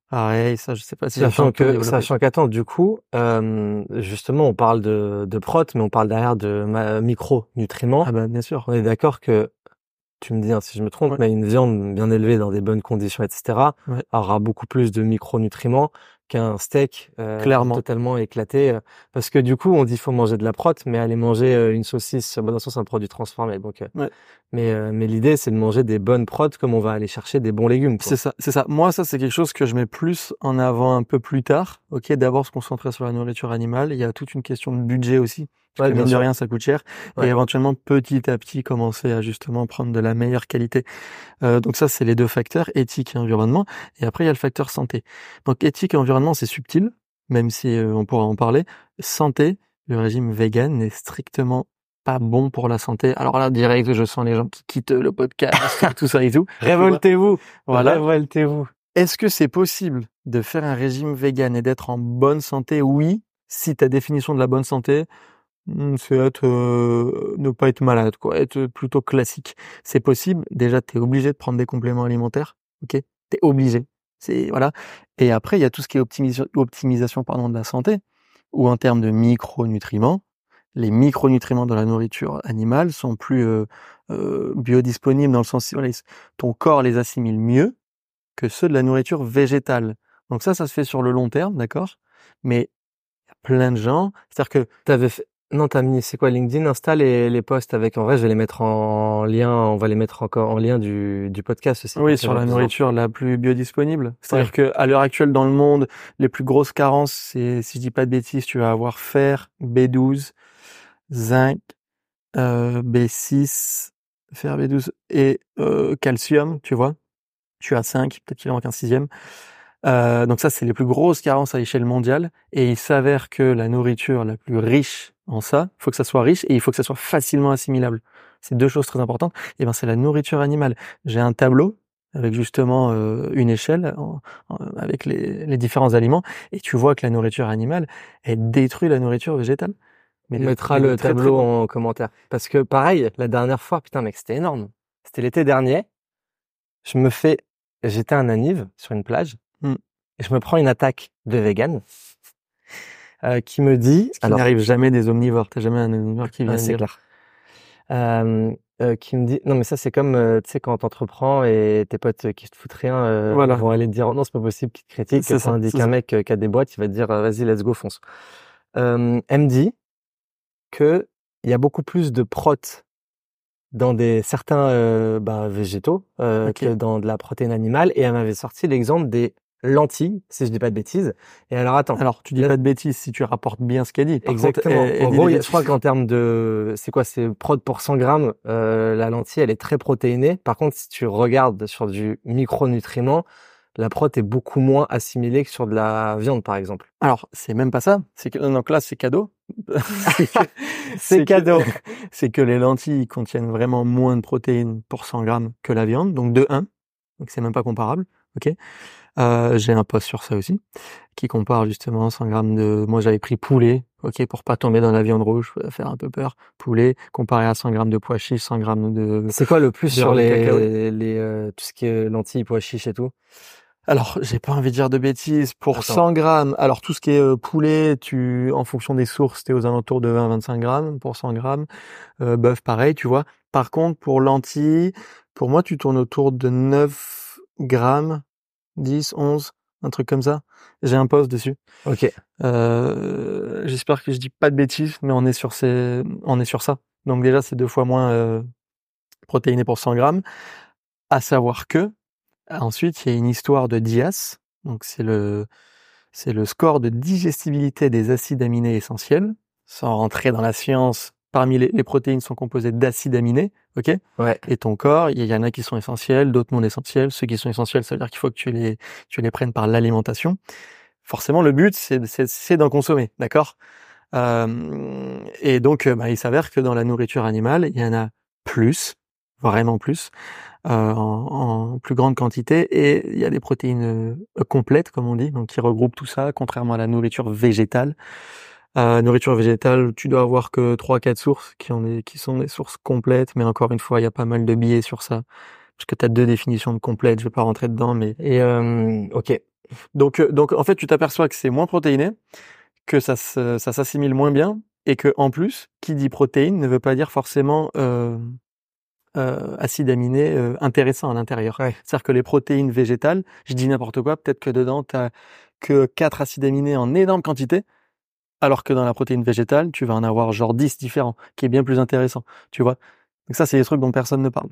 Pareil, ça, je sais pas si Sachant que, sachant qu'attends, du coup, euh, justement, on parle de, de prot, mais on parle derrière de micronutriments. Ah bah bien sûr. On est d'accord que, tu me dis hein, si je me trompe, Ouais. mais une viande bien élevée dans des bonnes conditions, etc., Ouais. aura beaucoup plus de micronutriments qu'un steak euh, Clairement. totalement éclaté. euh, Parce que du coup, on dit faut manger de la prot, mais aller manger euh, une saucisse, bon, dans le sens, c'est un produit transformé. Donc, euh, Ouais. mais euh, mais l'idée, c'est de manger des bonnes prods comme on va aller chercher des bons légumes. C'est ça, c'est ça. Moi, ça, c'est quelque chose que je mets plus en avant un peu plus tard. Ok, d'abord se concentrer sur la nourriture animale. Il y a toute une question de budget aussi. Ouais, mine de rien, ça coûte cher. Ouais. Et éventuellement, petit à petit, commencer à justement prendre de la meilleure qualité. Euh, donc ça, c'est les deux facteurs, éthique et environnement. Et après, il y a le facteur santé. Donc éthique et environnement, c'est subtil, même si euh, on pourra en parler. Santé, le régime vegan n'est strictement pas bon pour la santé. Alors là, direct, je sens les gens qui quittent le podcast, (laughs) tout ça et tout. Révoltez-vous. Voilà. Révoltez-vous. Est-ce que c'est possible de faire un régime vegan et d'être en bonne santé? Oui, si ta définition de la bonne santé, c'est être euh, ne pas être malade, quoi, être plutôt classique. C'est possible. Déjà, tu es obligé de prendre des compléments alimentaires, ok? T'es obligé. C'est voilà. Et après, il y a tout ce qui est optimisation, optimisation pardon de la santé, ou en termes de micronutriments, les micronutriments dans la nourriture animale sont plus euh, euh, biodisponibles dans le sens où ton corps les assimile mieux que ceux de la nourriture végétale. Donc ça, ça se fait sur le long terme, d'accord? Mais plein de gens, c'est-à-dire que t'avais fait, non, t'as mis, c'est quoi, LinkedIn, Insta, les, les posts avec, en vrai, je vais les mettre en lien, on va les mettre encore en lien du, du podcast aussi. Oui, sur la nourriture la plus biodisponible. C'est-à-dire que à l'heure actuelle, dans le monde, les plus grosses carences, c'est, si je dis pas de bêtises, tu vas avoir fer, B12, zinc, euh, B6, fer, B12 et euh, calcium, tu vois. Tu as 5, peut-être qu'il en manque un sixième. Euh, donc ça, c'est les plus grosses carences à l'échelle mondiale. Et il s'avère que la nourriture la plus riche en ça, il faut que ça soit riche et il faut que ça soit facilement assimilable. C'est deux choses très importantes. Et ben c'est la nourriture animale. J'ai un tableau avec justement euh, une échelle avec les, les, différents aliments et tu vois que la nourriture animale elle détruit la nourriture végétale. Mais on mettra le tableau en commentaire parce que pareil la dernière fois putain mec c'était énorme. C'était l'été dernier. Je me fais j'étais un anive sur une plage mmh. et je me prends une attaque de vegan euh, qui me dit... Ce qui n'arrive jamais des omnivores. T'as jamais un omnivore qui vient ah, c'est clair. Euh, euh, qui me dit non mais ça c'est comme euh, tu sais quand t'entreprends et tes potes qui te foutent rien voilà. vont aller te dire non c'est pas possible qui te critiquent. C'est ça, dit qu'un mec qui a des boîtes il va te dire vas-y let's go fonce. Elle me dit que il y a beaucoup plus de prot dans des certains bah, végétaux que dans de la protéine animale. Et elle m'avait sorti l'exemple des lentilles, si je dis pas de bêtises. Et alors attends. Alors tu dis pas de bêtises si tu rapportes bien ce qu'elle dit. Exactement. en gros, je crois qu'en termes de, c'est quoi, c'est prod pour 100 grammes, euh, la lentille, elle est très protéinée. Par contre, si tu regardes sur du micronutriment, la prot est beaucoup moins assimilée que sur de la viande, par exemple. Alors, c'est même pas ça. C'est que, donc là, c'est cadeau. (laughs) c'est cadeau. (laughs) C'est que les lentilles contiennent vraiment moins de protéines pour 100 grammes que la viande. Donc, de 1. Donc, c'est même pas comparable. OK? Euh, j'ai un post sur ça aussi, qui compare justement 100 grammes de... Moi j'avais pris poulet, ok, pour pas tomber dans la viande rouge, faire un peu peur. Poulet, comparé à 100 grammes de pois chiches, 100 grammes de... C'est quoi le plus sur les, les, euh, tout ce qui est lentilles, pois chiches et tout? Alors, j'ai pas envie de dire de bêtises. Pour 100 grammes, alors tout ce qui est euh, poulet, tu, en fonction des sources, t'es aux alentours de 20-25 grammes pour 100 grammes. Euh, bœuf, pareil, tu vois. Par contre, pour lentilles, pour moi, tu tournes autour de 9 grammes 10, 11, un truc comme ça. J'ai un post dessus. Ok. Euh, J'espère que je dis pas de bêtises, mais on est sur ces, on est sur ça. Donc déjà, c'est deux fois moins euh, protéiné pour 100 grammes. À savoir que ensuite, il y a une histoire de DIAS. Donc c'est le, c'est le score de digestibilité des acides aminés essentiels. Sans rentrer dans la science, parmi les, les protéines sont composées d'acides aminés, ok? Ouais. Et ton corps, il y, en a qui sont essentiels, d'autres non essentiels. Ceux qui sont essentiels, ça veut dire qu'il faut que tu les, tu les prennes par l'alimentation. Forcément, le but, c'est d'en consommer, d'accord? Euh, Et donc, euh, bah, il s'avère que dans la nourriture animale, il y en a plus, vraiment plus, euh, en, en, plus grande quantité, et il y a des protéines euh, complètes, comme on dit, donc qui regroupent tout ça, contrairement à la nourriture végétale. Euh, nourriture végétale, tu dois avoir que trois quatre sources qui, en est, qui sont des sources complètes, mais encore une fois, il y a pas mal de biais sur ça. Parce que tu as deux définitions de complètes, je vais pas rentrer dedans, mais... Et euh, ok. Donc, euh, donc en fait, tu t'aperçois que c'est moins protéiné, que ça, ça s'assimile moins bien, et que en plus, qui dit protéine ne veut pas dire forcément euh, euh, acides aminés euh, intéressants à l'intérieur. Ouais. C'est-à-dire que les protéines végétales, je dis n'importe quoi, peut-être que dedans, tu que quatre acides aminés en énorme quantité, alors que dans la protéine végétale, tu vas en avoir genre 10 différents, qui est bien plus intéressant, tu vois. Donc ça, c'est des trucs dont personne ne parle.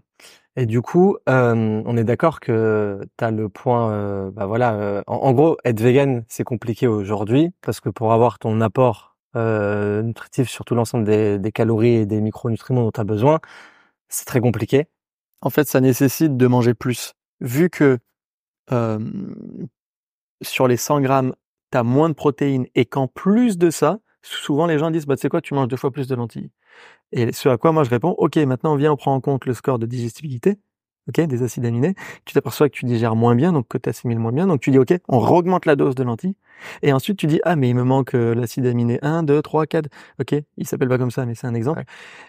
Et du coup, on est d'accord que tu as le point, bah voilà, en, gros, être vegan, c'est compliqué aujourd'hui, parce que pour avoir ton apport nutritif sur tout l'ensemble des, des, calories et des micronutriments dont tu as besoin, c'est très compliqué. En fait, ça nécessite de manger plus. Vu que sur les 100 grammes t'as moins de protéines et qu'en plus de ça, souvent les gens disent bah tu sais quoi, tu manges deux fois plus de lentilles. Et ce à quoi moi je réponds ok maintenant viens on prend en compte le score de digestibilité, ok des acides aminés. Tu t'aperçois que tu digères moins bien donc que tu assimiles moins bien donc tu dis ok on augmente la dose de lentilles et ensuite tu dis ah mais il me manque euh, l'acide aminé 1, 2, 3, 4, ok il s'appelle pas comme ça mais c'est un exemple.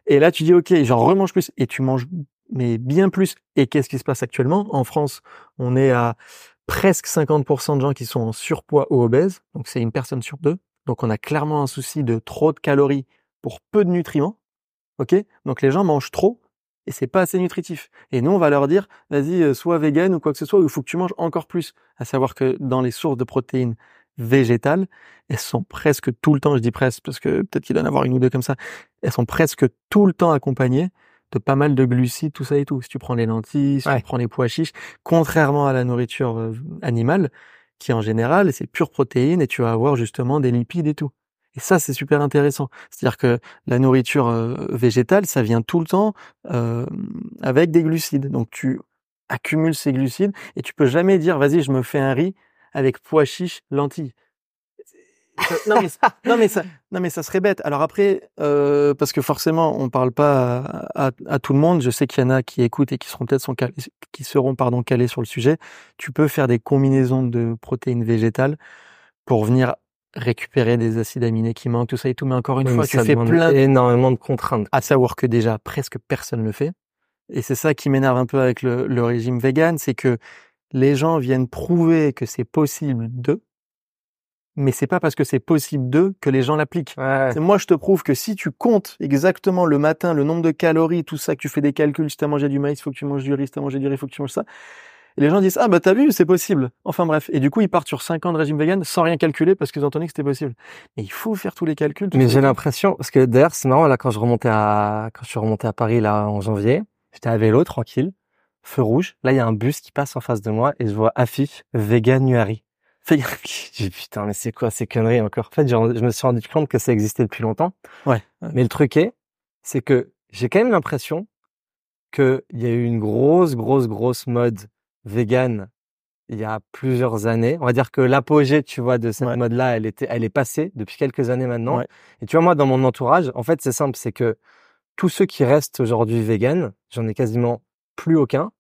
Et là tu dis ok j'en remange plus et tu manges mais bien plus. Et qu'est-ce qui se passe actuellement? En France On est à presque 50% de gens qui sont en surpoids ou obèses, donc c'est une personne sur deux. Donc on a clairement un souci de trop de calories pour peu de nutriments. Ok? Donc les gens mangent trop et c'est pas assez nutritif. Et nous, on va leur dire, vas-y, euh, sois vegan ou quoi que ce soit, il faut que tu manges encore plus. À savoir que dans les sources de protéines végétales, elles sont presque tout le temps, je dis presque parce que peut-être qu'il doit en avoir une ou deux comme ça, elles sont presque tout le temps accompagnées de pas mal de glucides, tout ça et tout. Si tu prends les lentilles, si tu prends les pois chiches, contrairement à la nourriture euh, animale, qui en général, c'est pure protéine et tu vas avoir justement des lipides et tout. Et ça, c'est super intéressant. C'est-à-dire que la nourriture euh, végétale, ça vient tout le temps euh, avec des glucides. Donc tu accumules ces glucides et tu peux jamais dire, vas-y, je me fais un riz avec pois chiches, lentilles non mais (laughs) non mais ça non mais ça serait bête. Alors après euh, parce que forcément on parle pas à, à, tout le monde. Je sais qu'il y en a qui écoutent et qui seront peut-être calés, qui seront pardon calés sur le sujet. Tu peux faire des combinaisons de protéines végétales pour venir récupérer des acides aminés qui manquent tout ça et tout. Mais encore une fois, tu fais plein énormément de contraintes. À savoir que déjà presque personne le fait. Et c'est ça qui m'énerve un peu avec le, le régime vegan, c'est que les gens viennent prouver que c'est possible de mais c'est pas parce que c'est possible d'eux que les gens l'appliquent. Moi, je te prouve que si tu comptes exactement le matin le nombre de calories, tout ça, que tu fais des calculs, si t'as mangé du maïs, il faut que tu manges du riz, si t'as mangé du riz, il faut que tu manges ça. Et les gens disent ah bah t'as vu, c'est possible. Enfin bref, et du coup ils partent sur 5 ans de régime vegan sans rien calculer parce qu'ils ont entendu que c'était possible. Mais il faut faire tous les calculs. mais j'ai l'impression parce que d'ailleurs c'est marrant là quand je remontais à quand je suis remonté à Paris là en janvier, j'étais à vélo tranquille, feu rouge. Là il y a un bus qui passe en face de moi et je vois affiche vegan Nuari. (laughs) Fait, putain, mais c'est quoi ces conneries encore? En fait, je me suis rendu compte que ça existait depuis longtemps. Ouais. Mais le truc est, c'est que j'ai quand même l'impression qu'il y a eu une grosse, grosse, grosse mode vegan il y a plusieurs années. On va dire que l'apogée, tu vois, de cette mode-là, elle était, elle est passée depuis quelques années maintenant. Et tu vois, moi, dans mon entourage, en fait, c'est simple, c'est que tous ceux qui restent aujourd'hui vegan, j'en ai quasiment plus aucun.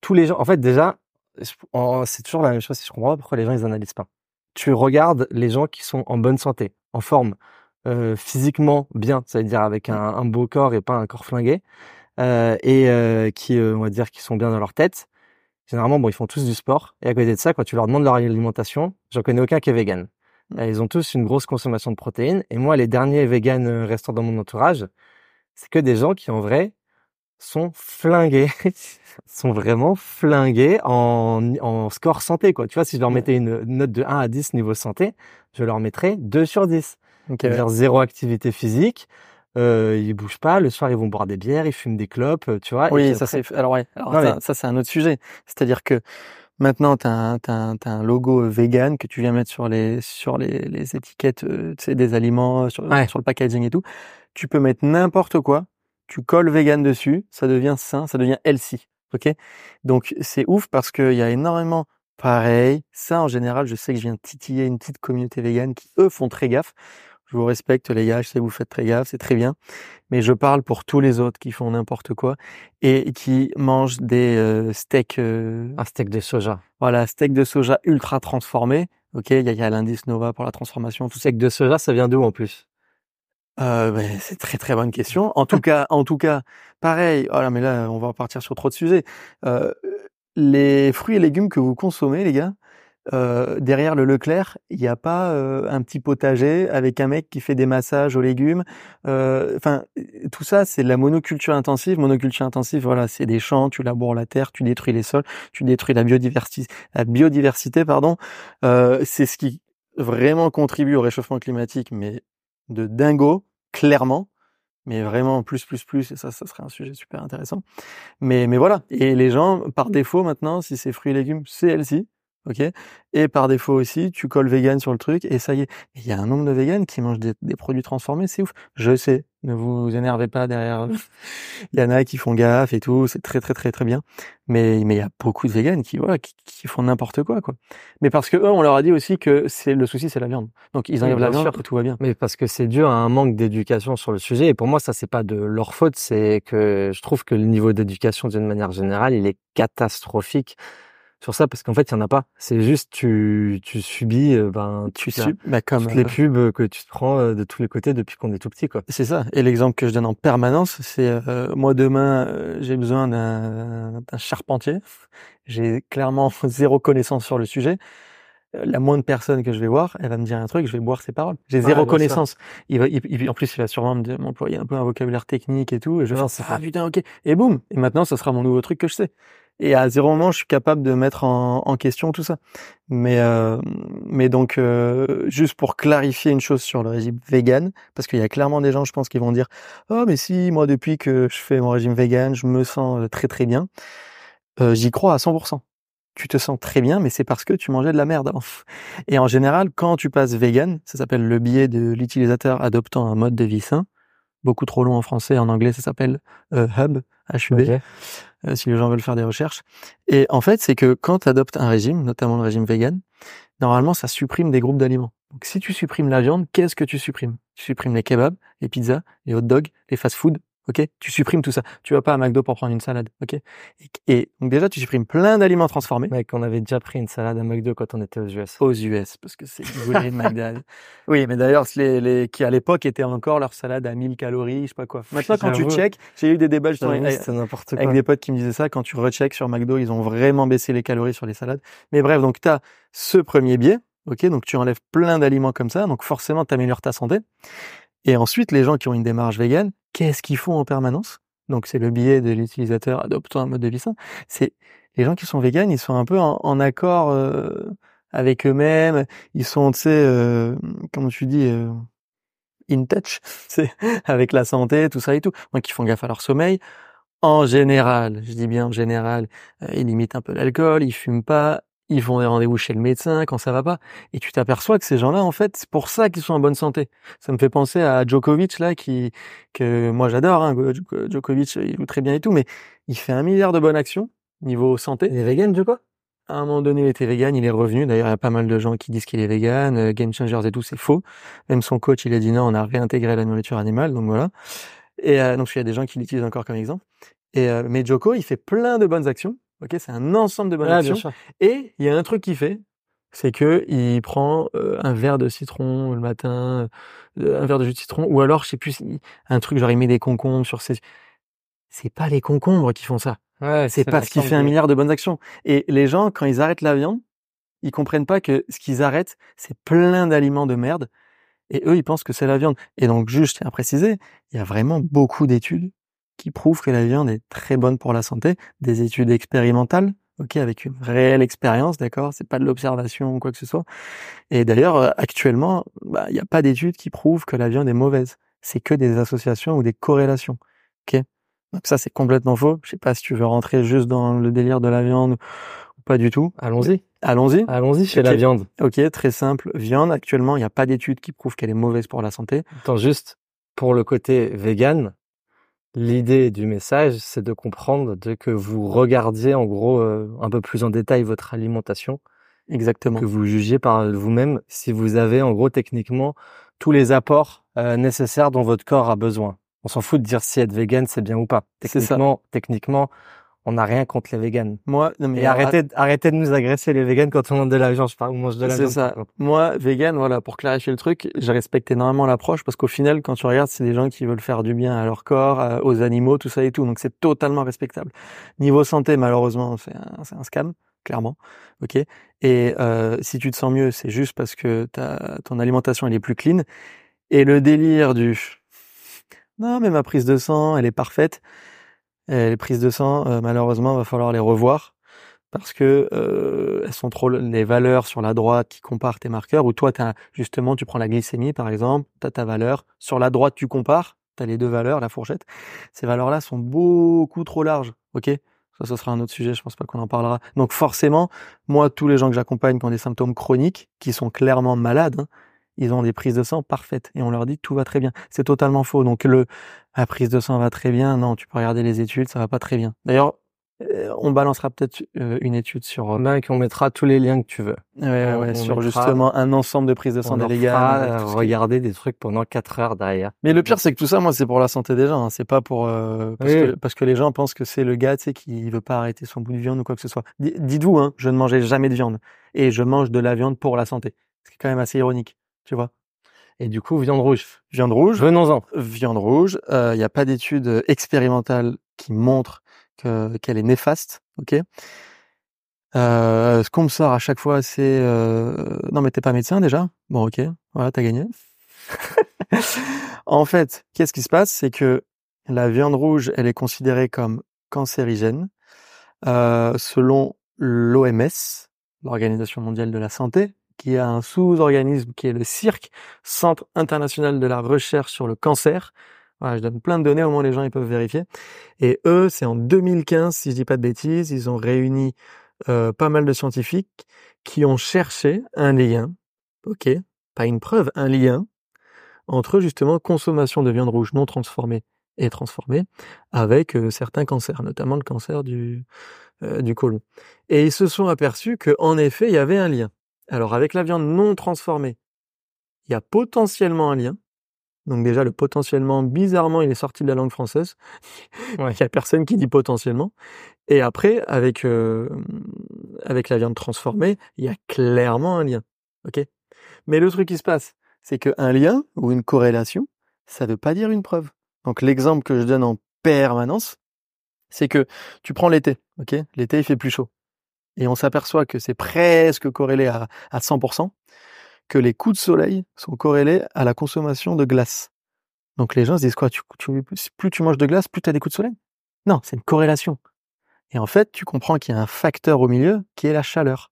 Tous les gens, en fait, déjà, c'est toujours la même chose. Je comprends pas pourquoi les gens ils analysent pas. Tu regardes les gens qui sont en bonne santé, en forme, euh, physiquement bien, c'est-à-dire avec un, un, beau corps et pas un corps flingué, euh, et euh, qui, on va dire, qui sont bien dans leur tête. Généralement, bon, ils font tous du sport. Et à côté de ça, quand tu leur demandes leur alimentation, j'en connais aucun qui est vegan. Mmh. Ils ont tous une grosse consommation de protéines. Et moi, les derniers véganes restant dans mon entourage, c'est que des gens qui, en vrai, sont flingués, (laughs) sont vraiment flingués en, en score santé, quoi. Tu vois, si je leur mettais une note de 1 à 10 niveau santé, je leur mettrais 2 sur 10. Donc, okay. zéro activité physique, euh, ils bougent pas, le soir ils vont boire des bières, ils fument des clopes, euh, tu vois. Oui, ça c'est, alors ouais, alors ça, c'est un autre sujet. C'est-à-dire que maintenant tu as, as, un logo vegan que tu viens mettre sur les sur les, les étiquettes, euh, des aliments, sur, sur le packaging et tout. Tu peux mettre n'importe quoi tu colles vegan dessus, ça devient sain, ça devient healthy. Ok? Donc c'est ouf parce qu'il y a énormément pareil. Ça en général, je sais que je viens titiller une petite communauté végane qui eux font très gaffe. Je vous respecte les gars, je sais que vous faites très gaffe, c'est très bien. Mais je parle pour tous les autres qui font n'importe quoi et qui mangent des euh, steaks. Euh, un steak de soja. Voilà, steak de soja ultra transformé. Ok, il y a, y a l'indice Nova pour la transformation. Tout steak de soja, ça vient d'où en plus? Euh, ben, c'est très très bonne question. En tout cas, en tout cas, pareil. Oh là, mais là, on va partir sur trop de sujets. Euh, les fruits et légumes que vous consommez, les gars, euh, derrière le Leclerc, il n'y a pas euh, un petit potager avec un mec qui fait des massages aux légumes? Euh, enfin, tout ça, c'est de la monoculture intensive. Monoculture intensive, voilà, c'est des champs, tu laboures la terre, tu détruis les sols, tu détruis la biodiversité. La biodiversité, pardon. c'est ce qui vraiment contribue au réchauffement climatique, mais de dingo, clairement, mais vraiment plus, plus, plus, et ça, ça serait un sujet super intéressant. Mais, mais voilà. Et les gens, par défaut, maintenant, si c'est fruits et légumes, c'est elle-ci ok? Et par défaut aussi, tu colles vegan sur le truc et ça y est. Il y a un nombre de vegans qui mangent des, produits transformés, c'est ouf. Je sais, ne vous énervez pas derrière. (laughs) il y en a qui font gaffe et tout, c'est très très très très bien. Mais mais il y a beaucoup de vegans qui voilà qui, font n'importe quoi quoi. Mais parce que eux, on leur a dit aussi que c'est le souci, c'est la viande. Donc ils enlèvent la viande et tout va bien. Mais parce que c'est dû à un manque d'éducation sur le sujet. Et pour moi, ça c'est pas de leur faute, c'est que je trouve que le niveau d'éducation d'une manière générale, il est catastrophique sur ça parce qu'en fait il y en a pas c'est juste tu tu subis euh, ben tu subis bah, comme toutes les euh, pubs que tu te prends euh, de tous les côtés depuis qu'on est tout petit quoi c'est ça et l'exemple que je donne en permanence c'est moi demain j'ai besoin d'un charpentier j'ai clairement (laughs) zéro connaissance sur le sujet la moindre personne que je vais voir, elle va me dire un truc, je vais boire ses paroles. J'ai zéro connaissance. Il va, il- il- en plus, il va sûrement m'employer un peu un vocabulaire technique et tout. Et je vais ah putain, ok. Et boum. Et maintenant, ça sera mon nouveau truc que je sais. Et à zéro moment, je suis capable de mettre en, en question tout ça. Mais, euh, mais donc, euh, juste pour clarifier une chose sur le régime vegan, parce qu'il y a clairement des gens, je pense, qui vont dire, oh mais si, moi depuis que je fais mon régime vegan, je me sens euh, très très bien. Euh, J'y crois à 100%. Tu te sens très bien, mais c'est parce que tu mangeais de la merde avant. Et en général, quand tu passes vegan, ça s'appelle le biais de l'utilisateur adoptant un mode de vie sain. Beaucoup trop long en français, en anglais ça s'appelle euh, Hub, HUB, Ok. Euh, si les gens veulent faire des recherches. Et en fait, c'est que quand tu adoptes un régime, notamment le régime vegan, normalement ça supprime des groupes d'aliments. Donc si tu supprimes la viande, qu'est-ce que tu supprimes? Tu supprimes les kebabs, les pizzas, les hot dogs, les fast-food, ok? Tu supprimes tout ça. Tu vas pas à McDo pour prendre une salade, ok? Et, et donc déjà tu supprimes plein d'aliments transformés Mec, on avait déjà pris une salade à McDo quand on était aux US. aux US parce que c'est une McDonald's. (laughs) Oui, mais d'ailleurs les, les qui à l'époque étaient encore leur salade à 1000 calories, je sais pas quoi. Maintenant quand tu J'avoue. check, j'ai eu des débats justement avec, n'importe avec quoi. des potes qui me disaient ça quand tu recheck sur McDo, ils ont vraiment baissé les calories sur les salades. Mais bref, donc tu as ce premier biais, OK? Donc tu enlèves plein d'aliments comme ça, donc forcément tu améliores ta santé. Et ensuite les gens qui ont une démarche végane, qu'est-ce qu'ils font en permanence? Donc c'est le biais de l'utilisateur adoptant un mode de vie sain, c'est les gens qui sont véganes, ils sont un peu en, accord euh, avec eux-mêmes, ils sont, tu sais, euh, comment tu dis, euh, in touch, (laughs) c'est avec la santé, tout ça et tout. Donc ils font gaffe à leur sommeil. En général, je dis bien en général, euh, ils limitent un peu l'alcool, ils fument pas, ils font des rendez-vous chez le médecin quand ça va pas. Et tu t'aperçois que ces gens-là, en fait, c'est pour ça qu'ils sont en bonne santé. Ça me fait penser à Djokovic là, qui que moi j'adore. Hein, Djoko- Djokovic, il joue très bien et tout, mais il fait un milliard de bonnes actions niveau santé. Il est vegan, coup À un moment donné, il était vegan, il est revenu. D'ailleurs, il y a pas mal de gens qui disent qu'il est vegan, euh, Game Changers et tout, c'est faux. Même son coach, il a dit non, on a réintégré la nourriture animale, donc voilà. Et euh, donc, il y a des gens qui l'utilisent encore comme exemple. Et euh, mais Joko, il fait plein de bonnes actions. Ok, c'est un ensemble de bonnes Ah, actions. Et il y a un truc qu'il fait, c'est que il prend euh, un verre de citron le matin, euh, un verre de jus de citron, ou alors je sais plus, un truc genre il met des concombres sur ses. C'est pas les concombres qui font ça. Ouais, C'est parce qu'il fait un milliard de bonnes actions. Et les gens, quand ils arrêtent la viande, ils comprennent pas que ce qu'ils arrêtent, c'est plein d'aliments de merde. Et eux, ils pensent que c'est la viande. Et donc, juste, à préciser, il y a vraiment beaucoup d'études qui prouvent que la viande est très bonne pour la santé. Des études expérimentales, ok, avec une réelle expérience, d'accord C'est pas de l'observation ou quoi que ce soit. Et d'ailleurs, euh, actuellement, bah, il n'y a pas d'études qui prouvent que la viande est mauvaise. C'est que des associations ou des corrélations, ok Donc ça, c'est complètement faux. Je sais pas si tu veux rentrer juste dans le délire de la viande ou pas du tout. Allons-y. Allons-y. Allons-y chez Ok. la viande. Ok, très simple. Viande, actuellement, il n'y a pas d'études qui prouvent qu'elle est mauvaise pour la santé. Attends, juste pour le côté vegan, l'idée du message, c'est de comprendre de que vous regardiez en gros euh, un peu plus en détail votre alimentation, Exactement. que vous jugiez par vous-même si vous avez en gros techniquement tous les apports euh, nécessaires dont votre corps a besoin. On s'en fout de dire si être vegan c'est bien ou pas. Techniquement, techniquement, on n'a rien contre les véganes. Moi, non mais Et arrêtez, arrêtez de nous agresser les véganes quand on mange de la viande. Je parle, on mange de la C'est ça. Moi, vegan, voilà, pour clarifier le truc, je respecte énormément l'approche parce qu'au final, quand tu regardes, c'est des gens qui veulent faire du bien à leur corps, aux animaux, tout ça et tout. Donc c'est totalement respectable. Niveau santé, malheureusement, c'est un, c'est un scam, clairement. Ok. Et euh, si tu te sens mieux, c'est juste parce que ta, ton alimentation elle est plus clean. Et le délire du non, mais ma prise de sang, elle est parfaite. Les prises de sang, euh, malheureusement, va falloir les revoir parce que euh, elles sont trop les valeurs sur la droite qui comparent tes marqueurs. Ou toi t'as justement tu prends la glycémie par exemple t'as ta valeur. Sur la droite tu compares t'as les deux valeurs la fourchette. Ces valeurs là sont beaucoup trop larges ok? Ça ce sera un autre sujet je pense pas qu'on en parlera. Donc forcément moi tous les gens que j'accompagne qui ont des symptômes chroniques qui sont clairement malades hein, ils ont des prises de sang parfaites et on leur dit tout va très bien c'est totalement faux donc le la prise de sang va très bien non tu peux regarder les études ça va pas très bien d'ailleurs euh, on balancera peut-être euh, une étude sur euh, Mec, on mettra tous les liens que tu veux. ouais, On- ouais, on sur mettra- justement un ensemble de prises de sang euh, regarder des trucs pendant quatre heures derrière. Mais le pire, c'est que tout ça, moi, c'est pour la santé des gens. hein. C'est pas pour euh, parce, Oui. que, parce que les gens pensent que c'est le gars, tu sais, qui veut pas arrêter son bout de viande ou quoi que ce soit. Dites-vous, hein, je ne mangeais jamais de viande et je mange de la viande pour la santé. Ce qui est quand même assez ironique, tu vois. Et du coup, viande rouge. Viande rouge, Venons-en. viande rouge. Il n'y a pas d'études expérimentales qui montrent que qu'elle est néfaste. Ok? Euh, ce qu'on me sort à chaque fois, c'est euh, non mais t'es pas médecin déjà? Bon ok, voilà t'as gagné. (laughs) en fait, qu'est-ce qui se passe, c'est que la viande rouge, elle est considérée comme cancérigène euh, selon l'OMS, l'Organisation mondiale de la santé, qui a un sous-organisme qui est le CIRC, Centre international de la recherche sur le cancer. Voilà, je donne plein de données, au moins les gens ils peuvent vérifier. Et eux, c'est en 2015, si je dis pas de bêtises, ils ont réuni euh, pas mal de scientifiques qui ont cherché un lien, ok, pas une preuve, un lien entre justement consommation de viande rouge non transformée et transformée avec euh, certains cancers, notamment le cancer du, euh, du côlon. Et ils se sont aperçus qu'en effet, il y avait un lien. Alors avec la viande non transformée, il y a potentiellement un lien. Donc déjà, le potentiellement, bizarrement, il est sorti de la langue française. (laughs) il y a personne qui dit potentiellement. Et après, avec euh, avec la viande transformée, il y a clairement un lien. Ok? Mais le truc qui se passe, c'est qu'un lien ou une corrélation, ça ne veut pas dire une preuve. Donc l'exemple que je donne en permanence, c'est que tu prends l'été, ok? L'été il fait plus chaud, et on s'aperçoit que c'est presque corrélé à, à 100%, que les coups de soleil sont corrélés à la consommation de glace. Donc les gens se disent quoi Plus tu manges de glace, plus tu as des coups de soleil? Non, c'est une corrélation. Et en fait, tu comprends qu'il y a un facteur au milieu qui est la chaleur.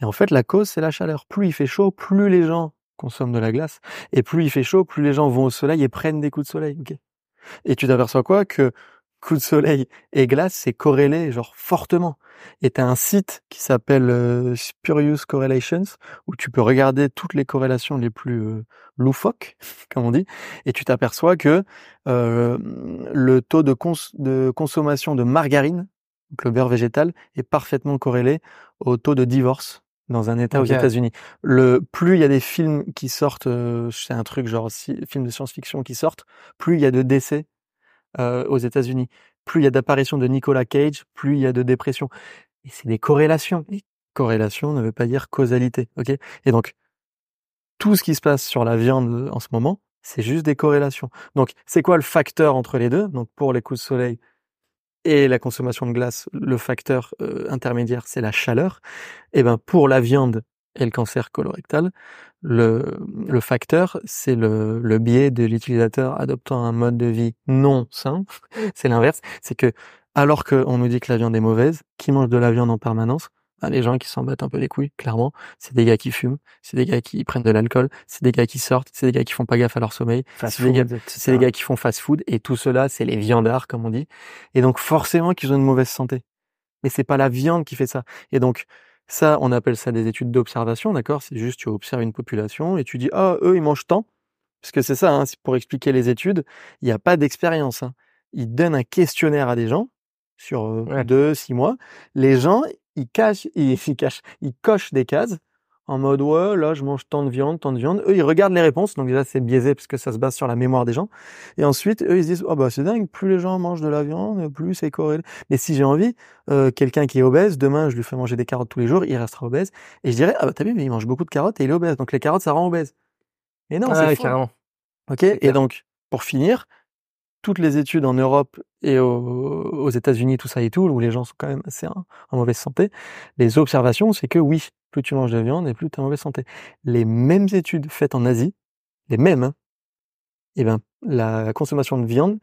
Et en fait, la cause, c'est la chaleur. Plus il fait chaud, plus les gens consomment de la glace. Et plus il fait chaud, plus les gens vont au soleil et prennent des coups de soleil. et tu t'aperçois quoi? Que coup de soleil et glace, c'est corrélé, genre fortement. Et tu as un site qui s'appelle euh, Spurious Correlations, où tu peux regarder toutes les corrélations les plus euh, loufoques, (laughs) comme on dit, et tu t'aperçois que euh, le taux de, de consommation de margarine, donc le beurre végétal, est parfaitement corrélé au taux de divorce dans un État aux États-Unis. Le plus il y a des films qui sortent, c'est un truc genre si, films de science-fiction qui sortent, plus il y a de décès euh, aux États-Unis, plus il y a d'apparitions de Nicolas Cage, plus il y a de dépression. Et c'est des corrélations. Et corrélation ne veut pas dire causalité, ok? Et donc tout ce qui se passe sur la viande en ce moment, c'est juste des corrélations. Donc c'est quoi le facteur entre les deux? Donc pour les coups de soleil, et la consommation de glace, le facteur euh, intermédiaire, c'est la chaleur. Et eh ben pour la viande et le cancer colorectal, le, le facteur, c'est le, le biais de l'utilisateur adoptant un mode de vie non sain. (laughs) c'est l'inverse. C'est que alors qu'on nous dit que la viande est mauvaise, qui mange de la viande en permanence bah, les gens qui s'en battent un peu les couilles, clairement, c'est des gars qui fument, c'est des gars qui prennent de l'alcool, c'est des gars qui sortent, c'est des gars qui font pas gaffe à leur sommeil, c'est des, des, gars qui font fast food, et tout cela, c'est les viandards, comme on dit. Et donc, forcément qu'ils ont une mauvaise santé. Mais c'est pas la viande qui fait ça. Et donc, ça, on appelle ça des études d'observation, d'accord? C'est juste, tu observes une population et tu dis, ah, eux, ils mangent tant. Parce que c'est ça, hein, pour expliquer les études, il n'y a pas d'expérience. Hein. Ils donnent un questionnaire à des gens sur euh, deux, six mois. Les gens, ils cachent, ils, (laughs) ils cachent, ils cochent des cases en mode ouais là je mange tant de viande, tant de viande. Eux ils regardent les réponses donc déjà c'est biaisé parce que ça se base sur la mémoire des gens. Et ensuite eux ils se disent oh bah c'est dingue plus les gens mangent de la viande plus c'est corrélé. Mais si j'ai envie euh, quelqu'un qui est obèse demain je lui fais manger des carottes tous les jours il restera obèse et je dirais ah bah t'as vu mais il mange beaucoup de carottes et il est obèse donc les carottes ça rend obèse. Et non c'est carrément. Ok? Et donc pour finir toutes les études en Europe et aux, États-Unis, tout ça et tout, où les gens sont quand même assez en, mauvaise santé, les observations, c'est que oui, plus tu manges de viande et plus tu es en mauvaise santé. Les mêmes études faites en Asie, les mêmes, hein, eh ben, la consommation de viande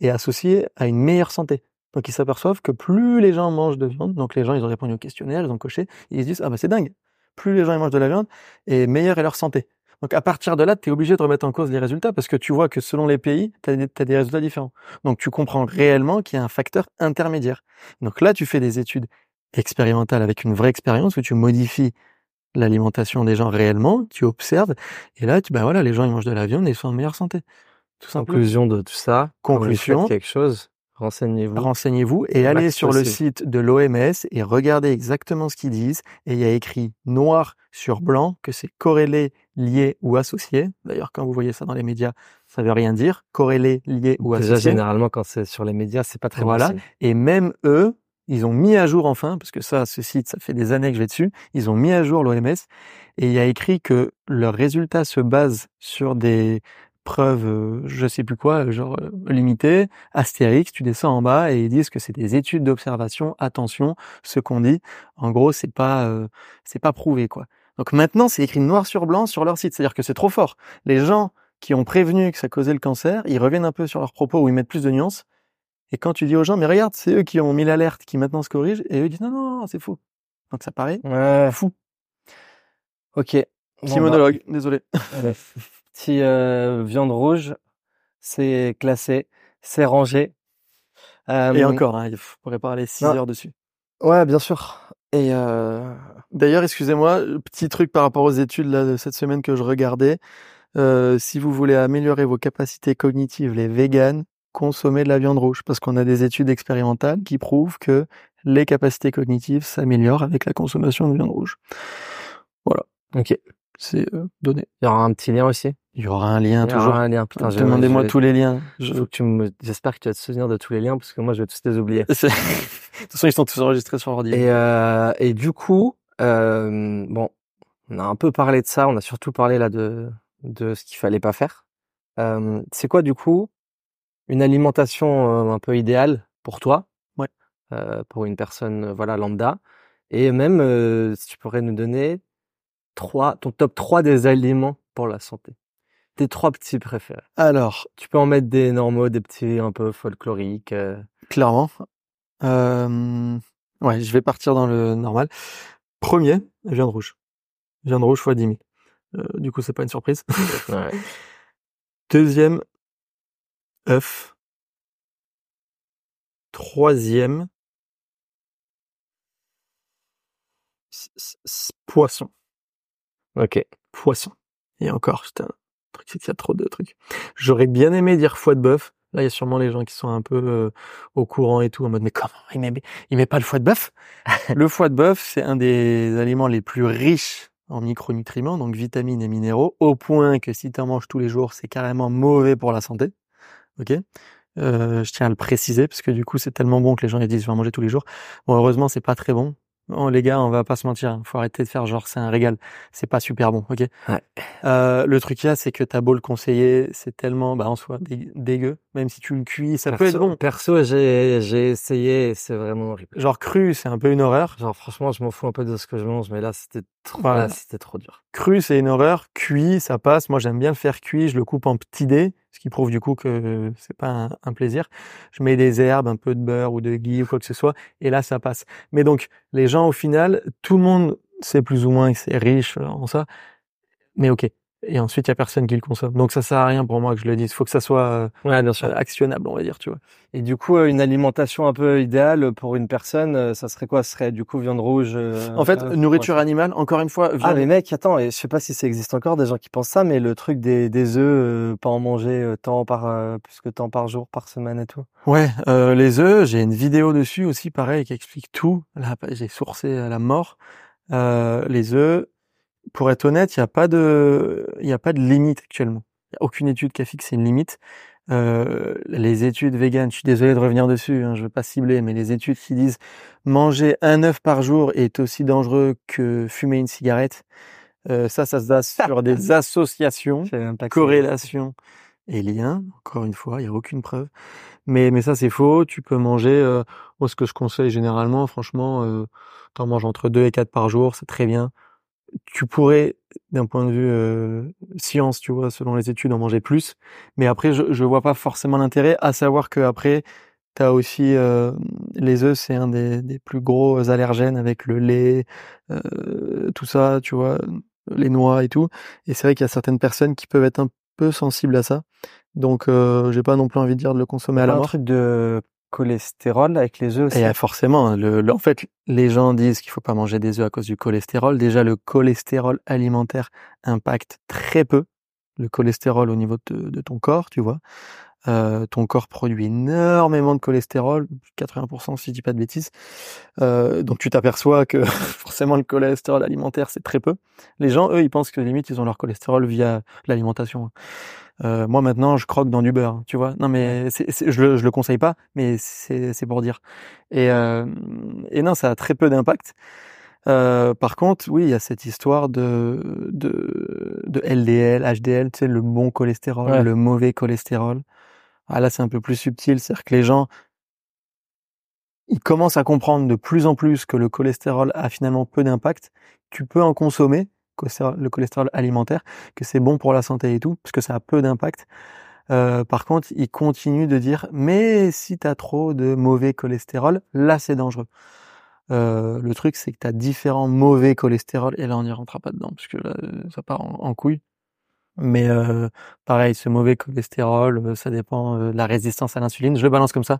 est associée à une meilleure santé. Donc ils s'aperçoivent que plus les gens mangent de viande, donc les gens ils ont répondu au questionnaire, ils ont coché, ils se disent ah bah c'est dingue, plus les gens ils mangent de la viande et meilleure est leur santé. Donc à partir de là, tu es obligé de remettre en cause les résultats parce que tu vois que selon les pays, tu as, des résultats différents. Donc tu comprends réellement qu'il y a un facteur intermédiaire. Donc là, tu fais des études expérimentales avec une vraie expérience où tu modifies l'alimentation des gens réellement, tu observes, et là, tu, bah voilà, les gens ils mangent de la viande et ils sont en meilleure santé. Tout Conclusion de tout ça. Conclusion. Quelque chose. Renseignez-vous. Renseignez-vous et allez sur le site de l'OMS et regardez exactement ce qu'ils disent. Et il y a écrit noir sur blanc que c'est corrélé, lié ou associé. D'ailleurs, quand vous voyez ça dans les médias, ça veut rien dire. Corrélé, lié ou associé. Déjà, généralement, quand c'est sur les médias, c'est pas très Voilà. Et même eux, ils ont mis à jour enfin, parce que ça, ce site, ça fait des années que je vais dessus, ils ont mis à jour l'OMS et il y a écrit que leurs résultats se basent sur des preuves, euh, je sais plus quoi, genre euh, limitées, Astérix, tu descends en bas et ils disent que c'est des études d'observation. Attention, ce qu'on dit, en gros, c'est pas euh, c'est pas prouvé quoi. Donc maintenant, c'est écrit noir sur blanc sur leur site, c'est-à-dire que c'est trop fort. Les gens qui ont prévenu que ça causait le cancer, ils reviennent un peu sur leurs propos où ils mettent plus de nuances. Et quand tu dis aux gens, mais regarde, c'est eux qui ont mis l'alerte, qui maintenant se corrigent, et eux disent non, non, non c'est faux. Donc ça paraît Ouais. fou. Ok. Petit Bon, bah, monologue, (laughs) désolé. Petit euh, viande rouge, c'est classé, c'est rangé. Euh, Et encore, hein, il faudrait parler six non. heures dessus. Ouais, bien sûr. Et euh, D'ailleurs, excusez-moi, petit truc par rapport aux études là, de cette semaine que je regardais. Euh, si vous voulez améliorer vos capacités cognitives, les véganes, consommez de la viande rouge parce qu'on a des études expérimentales qui prouvent que les capacités cognitives s'améliorent avec la consommation de viande rouge. Voilà, ok. c'est euh, donné. Il y aura un petit lien aussi? Il y aura un lien Il y aura toujours. un lien. Putain, je- Demandez-moi tous les liens. Je- Faut que tu me... J'espère que tu vas te souvenir de tous les liens parce que moi je vais tous les oublier. (laughs) De toute façon, ils sont tous enregistrés sur l'ordi. Et, euh, et du coup, euh, bon, on a un peu parlé de ça. On a surtout parlé là de de ce qu'il fallait pas faire. Euh, c'est quoi du coup une alimentation euh, un peu idéale pour toi, Ouais. euh, pour une personne euh, voilà lambda, et même si tu pourrais nous donner trois, ton top 3 des aliments pour la santé. Tes trois petits préférés. Alors, Tu peux en mettre des normaux, des petits un peu folkloriques. euh. clairement, euh, ouais, je vais partir dans le normal. Premier, viande rouge. Viande rouge fois 10 000. Euh, du coup, c'est pas une surprise. Ouais. (laughs) Deuxième, œuf. Troisième, poisson. Ok. Poisson. Et encore, putain, le truc, c'est qu'il y a trop de trucs. J'aurais bien aimé dire foie de bœuf. Là, il y a sûrement les gens qui sont un peu euh, au courant et tout, en mode, mais comment il met, il met pas le foie de bœuf? (laughs) Le foie de bœuf, c'est un des aliments les plus riches en micronutriments, donc vitamines et minéraux, au point que si tu en manges tous les jours, c'est carrément mauvais pour la santé. Ok Euh, Je tiens à le préciser, parce que du coup, c'est tellement bon que les gens ils disent, je vais en manger tous les jours. Bon, heureusement, c'est pas très bon. Oh, les gars, on va pas se mentir, hein. faut arrêter de faire genre c'est un régal. C'est pas super bon, ok? Ouais. euh, Le truc là, c'est que t'as beau le conseiller, c'est tellement, bah en soi, dé- dégueu. Même si tu le cuis, ça peut être bon. Perso, j'ai j'ai essayé, c'est vraiment horrible. Genre cru, c'est un peu une horreur. Genre franchement, je m'en fous un peu de ce que je mange, mais là c'était trop, Voilà. là, c'était trop dur. Cru, c'est une horreur. Cuit, ça passe. Moi, j'aime bien le faire cuit. Je le coupe en petits dés, ce qui prouve du coup que c'est pas un, plaisir. Je mets des herbes, un peu de beurre ou de ghee ou quoi que ce soit, et là, ça passe. Mais donc, les gens, au final, tout le monde sait plus ou moins que c'est riche en ça. Mais ok. Et ensuite, il y a personne qui le consomme. Donc, ça sert à rien pour moi que je le dise. Il faut que ça soit euh, Ouais, bien sûr. actionnable, on va dire, tu vois. Et du coup, euh, une alimentation un peu idéale pour une personne, euh, ça serait quoi? Ce serait du coup viande rouge. euh, En fait, euh, nourriture ouais. animale, encore une fois, Ah mais mec, attends, et je sais pas si ça existe encore des gens qui pensent ça, mais le truc des des œufs, euh, pas en manger euh, tant par euh, plus que tant par jour, par semaine et tout. Ouais, euh, les œufs, j'ai une vidéo dessus aussi, pareil, qui explique tout. Là, j'ai sourcé à la mort. Euh, les œufs, pour être honnête, il n'y a pas de, il y a pas de limite actuellement. Il n'y a aucune étude qui a fixé une limite. Euh, les études véganes, je suis désolé de revenir dessus, hein, je veux pas cibler, mais les études qui disent manger un œuf par jour est aussi dangereux que fumer une cigarette, euh, ça, ça se base (laughs) sur des associations Je savais même pas que ça corrélation et lien. Encore une fois, il n'y a aucune preuve. Mais, mais ça, c'est faux. Tu peux manger, euh, moi, ce que je conseille généralement, franchement, euh, t'en manges entre 2 et 4 par jour, c'est très bien. Tu pourrais, d'un point de vue euh, science, tu vois, selon les études, en manger plus. Mais après, je, je vois pas forcément l'intérêt, à savoir que après, t'as aussi euh, les œufs, c'est un des, des plus gros allergènes avec le lait, euh, tout ça, tu vois, les noix et tout. Et c'est vrai qu'il y a certaines personnes qui peuvent être un peu sensibles à ça. Donc, j'ai pas non plus envie de dire de le consommer à la un mort. truc de cholestérol avec les œufs aussi. Et euh, forcément, hein, en fait, les gens disent qu'il faut pas manger des œufs à cause du cholestérol. Déjà, le cholestérol alimentaire impacte très peu le cholestérol au niveau de, ton corps, tu vois. Euh, ton corps produit énormément de cholestérol, 80% si je dis pas de bêtises. Euh, donc tu t'aperçois que (laughs) forcément le cholestérol alimentaire c'est très peu. Les gens, eux, ils pensent que limite ils ont leur cholestérol via l'alimentation. Euh, moi maintenant, je croque dans du beurre, tu vois. Non mais je, le, je le conseille pas, mais c'est, pour dire. Et, euh, et non, ça a très peu d'impact. Euh, par contre, oui, il y a cette histoire de de, de LDL, HDL, tu sais, le bon cholestérol, Ouais. le mauvais cholestérol. Ah là, c'est un peu plus subtil, c'est-à-dire que les gens ils commencent à comprendre de plus en plus que le cholestérol a finalement peu d'impact. Tu peux en consommer, le cholestérol alimentaire, que c'est bon pour la santé et tout, parce que ça a peu d'impact. Euh, par contre, ils continuent de dire, mais si tu as trop de mauvais cholestérol, là c'est dangereux. Euh, le truc, c'est que tu as différents mauvais cholestérol, et là on n'y rentrera pas dedans, parce que là, ça part en, couille. Mais euh, pareil, ce mauvais cholestérol, euh, ça dépend euh, de la résistance à l'insuline. Je le balance comme ça.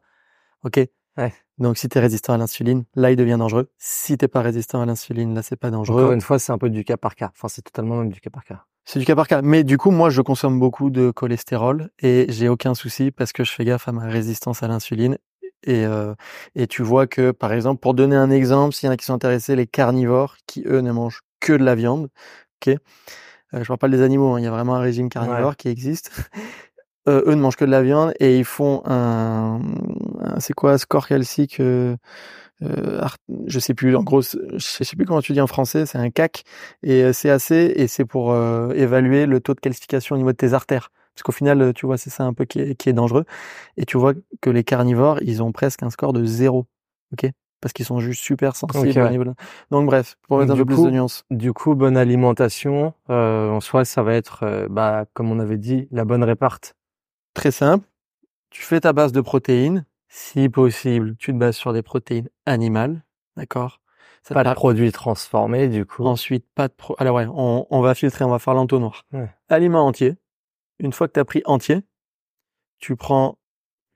Ok. Ouais. Donc si tu es résistant à l'insuline, là il devient dangereux. Si t'es pas résistant à l'insuline, là c'est pas dangereux. Encore une fois, c'est un peu du cas par cas. Enfin, c'est totalement même du cas par cas. C'est du cas par cas. Mais du coup, moi, je consomme beaucoup de cholestérol et j'ai aucun souci parce que je fais gaffe à ma résistance à l'insuline. Et, euh, et tu vois que, par exemple, pour donner un exemple, s'il y en a qui sont intéressés, les carnivores qui, eux, ne mangent que de la viande, ok euh, Je parle pas des animaux, hein, il y a vraiment un régime carnivore qui existe. Euh, eux ne mangent que de la viande et ils font un, un- c'est quoi, score calcique euh, euh, je sais plus, en gros, c'est- je sais plus comment tu dis en français, c'est un CAC et euh, CAC et c'est pour euh, évaluer le taux de calcification au niveau de tes artères. Parce qu'au final, euh, tu vois, c'est ça un peu qui est, qui est dangereux. Et tu vois que les carnivores, ils ont presque un score de zéro, ok? Parce qu'ils sont juste super sensibles Ok, au ouais. Donc bref, pour mettre un peu coup- plus de nuances. Du coup, bonne alimentation. Euh, en soi, ça va être, euh, bah, comme on avait dit, la bonne réparte. Très simple. Tu fais ta base de protéines. Si possible, tu te bases sur des protéines animales, d'accord? Pas de produits transformés, du coup. Ensuite, pas de pro... Alors ouais, on, on va filtrer, on va faire l'entonnoir. Ouais. Aliment entier. Une fois que tu as pris entier, tu prends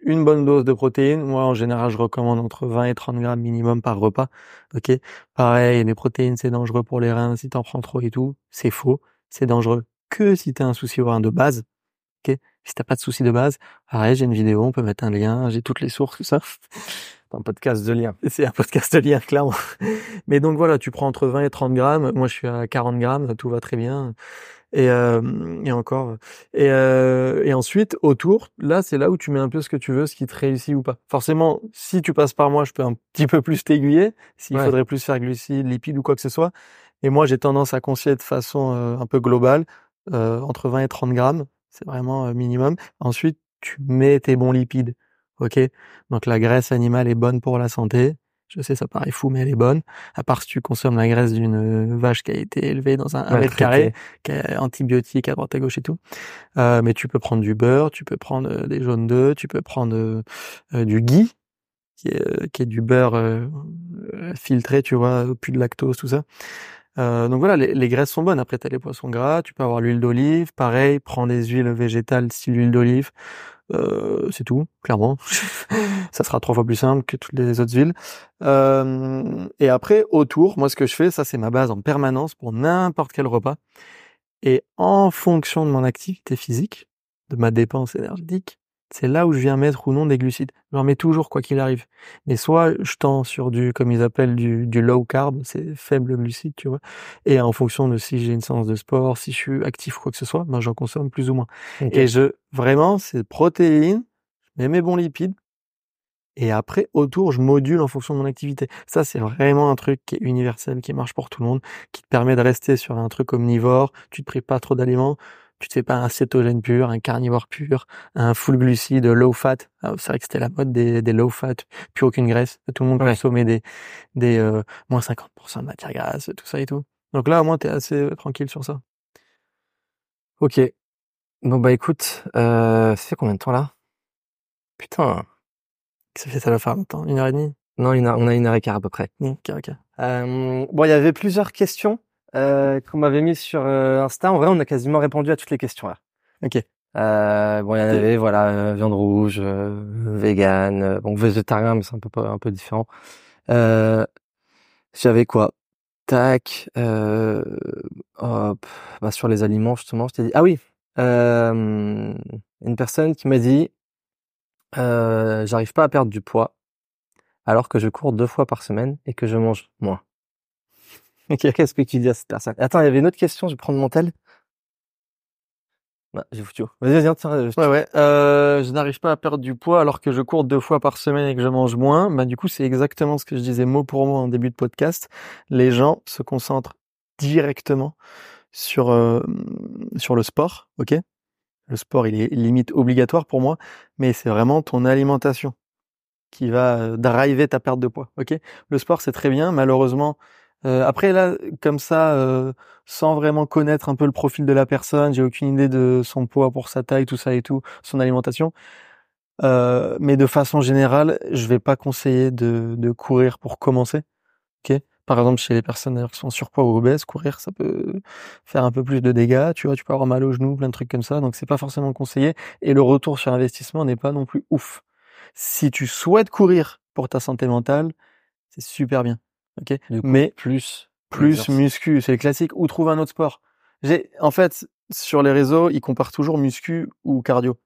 une bonne dose de protéines. Moi, en général, je recommande entre 20 et 30 grammes minimum par repas. Ok? Pareil, les protéines, c'est dangereux pour les reins si t'en prends trop et tout. C'est faux. C'est dangereux que si t'as un souci au rein de base. Ok? Si t'as pas de souci de base, pareil, j'ai une vidéo, on peut mettre un lien, j'ai toutes les sources, tout ça. un podcast de lien. (laughs) C'est un podcast de lien, clairement. Mais donc voilà, tu prends entre 20 et 30 grammes. Moi, je suis à 40 grammes, tout va très bien. Et, euh, et encore. Et, euh, et ensuite, autour, là, c'est là où tu mets un peu ce que tu veux, ce qui te réussit ou pas. Forcément, si tu passes par moi, je peux un petit peu plus t'aiguiller, s'il Ouais. faudrait plus faire glucides, lipides ou quoi que ce soit. Et moi, j'ai tendance à conseiller de façon euh, un peu globale, euh, entre 20 et 30 grammes. C'est vraiment minimum. Ensuite, tu mets tes bons lipides. OK? Donc, la graisse animale est bonne pour la santé. Je sais, ça paraît fou, mais elle est bonne. À part si tu consommes la graisse d'une vache qui a été élevée dans un, mètre carré, qui a antibiotiques à droite à gauche et tout. Euh, mais tu peux prendre du beurre, tu peux prendre des jaunes d'œufs, tu peux prendre euh, du ghee, qui est, qui est du beurre euh, filtré, tu vois, plus de lactose, tout ça. Euh, donc voilà, les, les graisses sont bonnes. Après, tu as les poissons gras, tu peux avoir l'huile d'olive. Pareil, prends des huiles végétales style huile d'olive. Euh, c'est tout, clairement. (laughs) ça sera trois fois plus simple que toutes les autres huiles. Euh, et après, autour, moi, ce que je fais, ça, c'est ma base en permanence pour n'importe quel repas. Et en fonction de mon activité physique, de ma dépense énergétique, c'est là où je viens mettre ou non des glucides. J'en mets toujours quoi qu'il arrive. Mais soit je tends sur du, comme ils appellent, du, du low carb, c'est faible glucide, tu vois. Et en fonction de si j'ai une séance de sport, si je suis actif ou quoi que ce soit, ben j'en consomme plus ou moins. Et je, vraiment, c'est protéines, je mets mes bons lipides. Et après, autour, je module en fonction de mon activité. Ça, c'est vraiment un truc qui est universel, qui marche pour tout le monde, qui te permet de rester sur un truc omnivore. Tu te prives pas trop d'aliments. Tu te fais pas un cétogène pur, un carnivore pur, un full glucide, low fat. Ah, c'est vrai que c'était la mode des, des low fat, plus aucune graisse. Tout le monde Ouais. consommait des, des euh, moins 50% de matière grasse, tout ça et tout. Donc là, au moins, t'es assez euh, tranquille sur ça. Ok. Bon bah écoute, euh, ça fait combien de temps là? Putain. Ça fait ça va faire longtemps, une heure et demie? Non, une heure- on a une heure et quart à peu près. Ok, ok. Euh, bon, il y avait plusieurs questions euh, qu'on m'avait mis sur euh, Insta. En vrai, on a quasiment répondu à toutes les questions là. Ok. Euh, bon, il y en avait, voilà, euh, viande rouge, euh, vegan, euh, bon, végétarien, mais c'est un peu un peu différent. Euh, j'avais quoi? Tac. Euh, hop, bah, sur les aliments justement, je t'ai dit. Ah oui, euh, une personne qui m'a dit, euh, j'arrive pas à perdre du poids alors que je cours deux fois par semaine et que je mange moins. Ok. Qu'est-ce que tu dis à cette personne? Attends, il y avait une autre question, je vais prendre mon tel. Bah, j'ai foutu. Vas-y, vas-y, tiens, je- Ouais, ouais. Euh, je n'arrive pas à perdre du poids alors que je cours deux fois par semaine et que je mange moins. Bah, du coup, c'est exactement ce que je disais mot pour mot en début de podcast. Les gens se concentrent directement sur, euh, sur le sport, ok? Le sport, il est limite obligatoire pour moi, mais c'est vraiment ton alimentation qui va euh, driver ta perte de poids, ok? Le sport, c'est très bien. Malheureusement, euh, après là, comme ça, euh, sans vraiment connaître un peu le profil de la personne, j'ai aucune idée de son poids pour sa taille, tout ça et tout, son alimentation. Euh, mais de façon générale, je vais pas conseiller de, de courir pour commencer. Ok? Par exemple, chez les personnes qui sont surpoids ou obèses, courir, ça peut faire un peu plus de dégâts. Tu vois, tu peux avoir mal aux genoux, plein de trucs comme ça. Donc c'est pas forcément conseillé. Et le retour sur investissement n'est pas non plus ouf. Si tu souhaites courir pour ta santé mentale, c'est super bien. Ok. Du coup, Mais plus, plus muscu, c'est le classique, ou trouve un autre sport. J'ai, en fait, sur les réseaux, ils comparent toujours muscu ou cardio.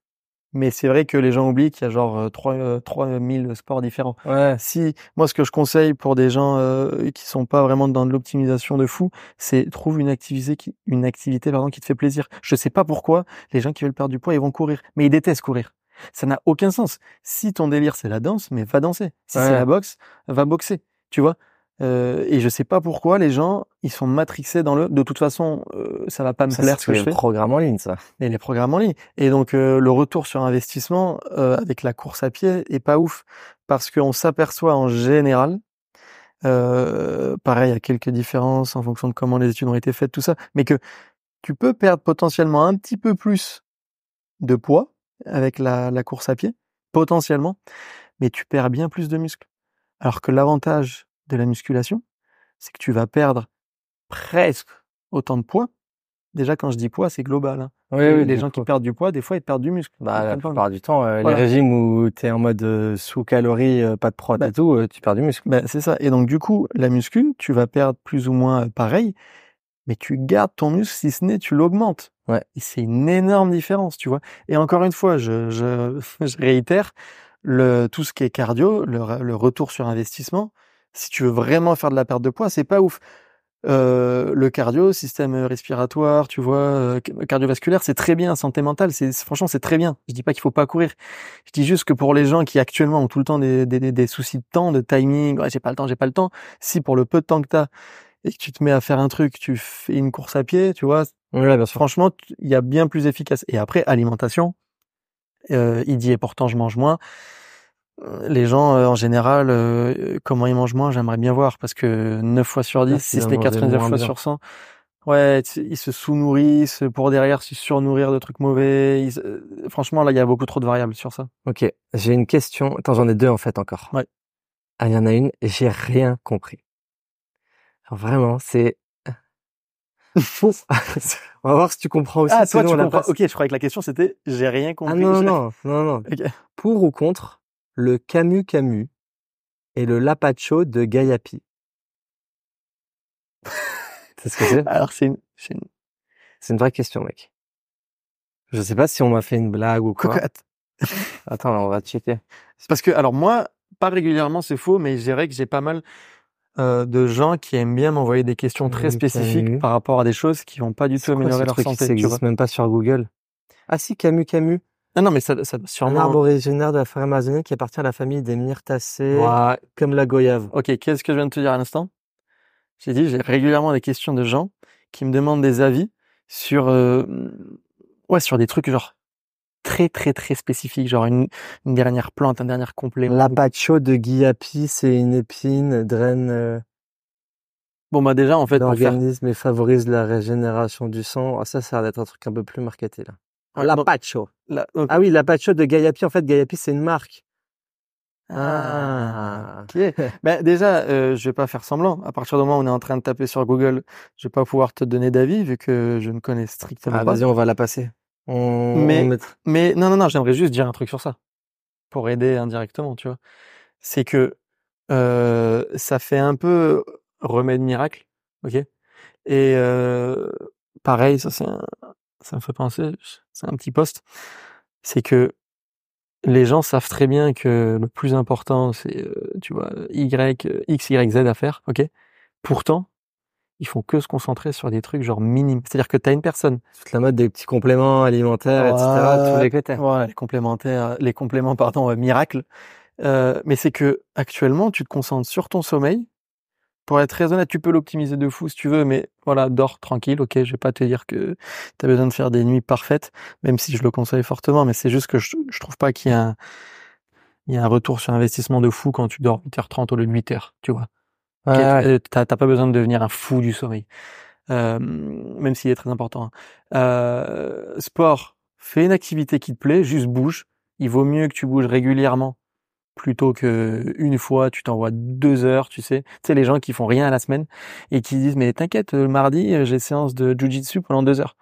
Mais c'est vrai que les gens oublient qu'il y a genre euh, 3, euh, 3000 sports différents. Ouais. Si, moi, ce que je conseille pour des gens euh, qui sont pas vraiment dans de l'optimisation de fou, c'est trouve une activité qui, une activité, pardon, qui te fait plaisir. Je sais pas pourquoi les gens qui veulent perdre du poids, ils vont courir. Mais ils détestent courir. Ça n'a aucun sens. Si ton délire, c'est la danse, mais va danser. Si c'est la boxe, va boxer. Tu vois? Euh, et je sais pas pourquoi les gens ils sont matrixés dans le de toute façon euh, ça va pas me Ça, plaire ce que je fais. programme en ligne, ça. et les programmes en ligne. Et donc euh, le retour sur investissement euh, avec la course à pied est pas ouf. Parce qu'on s'aperçoit en général euh, pareil il y a quelques différences en fonction de comment les études ont été faites tout ça mais que tu peux perdre potentiellement un petit peu plus de poids avec la, la course à pied potentiellement mais tu perds bien plus de muscles. Alors que l'avantage de la musculation, c'est que tu vas perdre presque autant de poids. Déjà, quand je dis poids, c'est global. hein. Oui, les oui, les gens qui perdent du poids, des fois, ils perdent du muscle. Bah, la pas. plupart du temps, euh, Voilà. les régimes où t'es en mode euh, sous calories, euh, pas de prot Bah. et tout, tu perds du muscle. Ben, c'est ça. Et donc, du coup, la muscu, tu vas perdre plus ou moins pareil, mais tu gardes ton muscle, si ce n'est, tu l'augmentes. Ouais. Et c'est une énorme différence, tu vois. Et encore une fois, je, je, (laughs) je réitère, le, tout ce qui est cardio, le retour sur investissement, si tu veux vraiment faire de la perte de poids, c'est pas ouf. Euh, le cardio, système respiratoire, tu vois, euh, cardiovasculaire, c'est très bien, santé mentale, c'est franchement c'est très bien. Je dis pas qu'il faut pas courir. Je dis juste que pour les gens qui actuellement ont tout le temps des, des, des- soucis de temps, de timing, ouais, j'ai pas le temps, j'ai pas le temps. Si pour le peu de temps que t'as et que tu te mets à faire un truc, tu fais une course à pied, tu vois, Ouais, bien sûr. franchement, il y a bien plus efficace. Et après, alimentation, euh, il dit et pourtant je mange moins. Les gens, euh, en général, euh, comment ils mangent moins, j'aimerais bien voir, parce que 9 fois sur 10, Ah, si ce vas n'est manger 99 moins fois bien. sur 100, ouais, ils se sous-nourrissent pour derrière se surnourrir de trucs mauvais. Ils euh, franchement, là, il y a beaucoup trop de variables sur ça. Ok, j'ai une question. Attends, j'en ai deux en fait encore. Ouais. Ah, il y en a une, j'ai rien compris. Alors, vraiment, c'est... (laughs) (laughs) On va voir si tu comprends aussi. Ah, toi, tu comprends. Ok, je croyais que la question c'était, j'ai rien compris. Ah (laughs) non, non, non, non. Pour ou contre le Camus Camus et le Lapacho de Gaiapi (laughs) C'est ce que c'est? Alors, c'est une, c'est une C'est une vraie question, mec. Je sais pas si on m'a fait une blague ou quoi. cocotte. (laughs) Attends, on va checker. Parce que, alors moi, pas régulièrement, c'est faux, mais je dirais que j'ai pas mal euh, de gens qui aiment bien m'envoyer des questions très spécifiques par rapport à des choses qui vont pas du tout quoi améliorer ce leur truc santé. Vois. n'existe même pas sur Google? Ah si, Camus Camus. Non, non, mais ça, ça doit Un sûrement. arbre originaire de la forêt amazonienne qui appartient à la famille des myrtacées, Ouais. comme la goyave. Ok, qu'est-ce que je viens de te dire à l'instant? J'ai dit, j'ai régulièrement des questions de gens qui me demandent des avis sur, euh, ouais, sur des trucs genre très très très spécifiques, genre une, une dernière plante, un dernier complément. L'apacho de Guiapi, c'est une épine, draine euh, Bon bah déjà en fait pour faire l'organisme et favorise la régénération du sang. Ah, ça, ça a l'air d'être un truc un peu plus marketé là. Donc- L'apacho. la- donc- Ah oui, l'apacho de Gaiapi. En fait, Gaiapi, c'est une marque. Ah, ok. (laughs) Ben déjà, euh, je vais pas faire semblant. À partir du moment où on est en train de taper sur Google, je vais pas pouvoir te donner d'avis vu que je ne connais strictement Ah, pas. vas-y, on va la passer. On, Mais- on Mais non, non, non, j'aimerais juste dire un truc sur ça pour aider indirectement, tu vois. C'est que euh, ça fait un peu remède miracle, ok? Et euh, pareil, ça c'est un- ça me fait penser, c'est un petit post, c'est que les gens savent très bien que le plus important c'est, euh, tu vois, Y, euh, X, Y, Z à faire, ok? Pourtant, ils font que se concentrer sur des trucs genre minimes. C'est-à-dire que tu as une personne. Toute la mode des petits compléments alimentaires, etc. Tous les critères. Ouais, les complémentaires, les compléments, pardon, miracles. Euh, mais c'est que actuellement, tu te concentres sur ton sommeil. Pour être très honnête, tu peux l'optimiser de fou si tu veux, mais voilà, dors tranquille. Ok, je vais pas te dire que tu as besoin de faire des nuits parfaites, même si je le conseille fortement. Mais c'est juste que je, je trouve pas qu'il y a un, il y a un retour sur investissement de fou quand tu dors 8h30 au lieu de 8h, tu vois. Euh, t'as pas besoin de devenir un fou du sommeil, euh, même s'il est très important. Hein. Euh, sport, fais une activité qui te plaît, juste bouge. Il vaut mieux que tu bouges régulièrement plutôt que une fois tu t'envoies deux heures, tu sais. Tu sais les gens qui font rien à la semaine et qui disent mais t'inquiète, le mardi j'ai séance de jujitsu pendant deux heures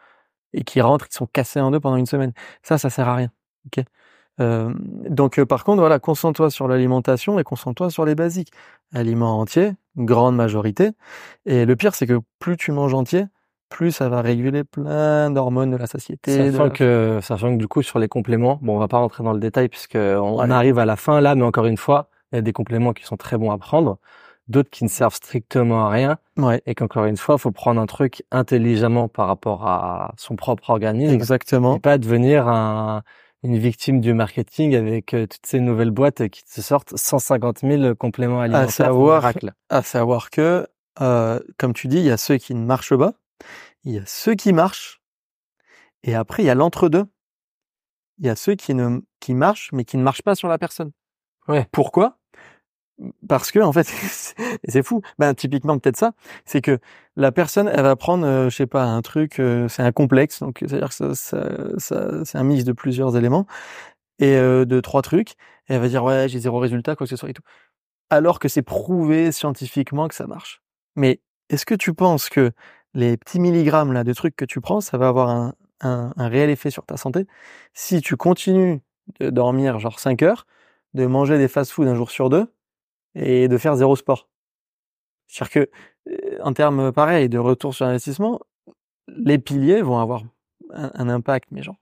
et qui rentrent, qui sont cassés en deux pendant une semaine. Ça, ça sert à rien. Euh, donc par contre voilà, concentre-toi sur l'alimentation et concentre-toi sur les basiques. Aliments entiers, grande majorité. Et le pire, c'est que plus tu manges entier, plus ça va réguler plein d'hormones de la satiété. Sachant que, sachant que du coup sur les compléments, bon, on va pas rentrer dans le détail puisque on, arrive à la fin là, mais encore une fois, il y a des compléments qui sont très bons à prendre, d'autres qui ne servent strictement à rien, ouais. et qu'encore une fois, faut prendre un truc intelligemment par rapport à son propre organisme. Exactement. Et pas devenir un une victime du marketing avec euh, toutes ces nouvelles boîtes qui te sortent 150 000 compléments alimentaires. À savoir, à savoir que, euh, comme tu dis, il y a ceux qui ne marchent pas, il y a ceux qui marchent, et après il y a l'entre-deux. Il y a ceux qui ne qui marchent mais qui ne marchent pas sur la personne. Ouais. Pourquoi? Parce que en fait (laughs) c'est fou ben typiquement peut-être ça c'est que la personne elle va prendre euh, je sais pas un truc euh, c'est un complexe donc c'est à dire que ça, ça, ça c'est un mix de plusieurs éléments et euh, de trois trucs et elle va dire ouais j'ai zéro résultat quoi que ce soit et tout alors que c'est prouvé scientifiquement que ça marche mais est-ce que tu penses que les petits milligrammes là de trucs que tu prends ça va avoir un, un, un réel effet sur ta santé si tu continues de dormir genre 5 heures de manger des fast-food un jour sur deux et de faire zéro sport. C'est-à-dire que, euh, en termes pareils de retour sur investissement, les piliers vont avoir un, impact, mais genre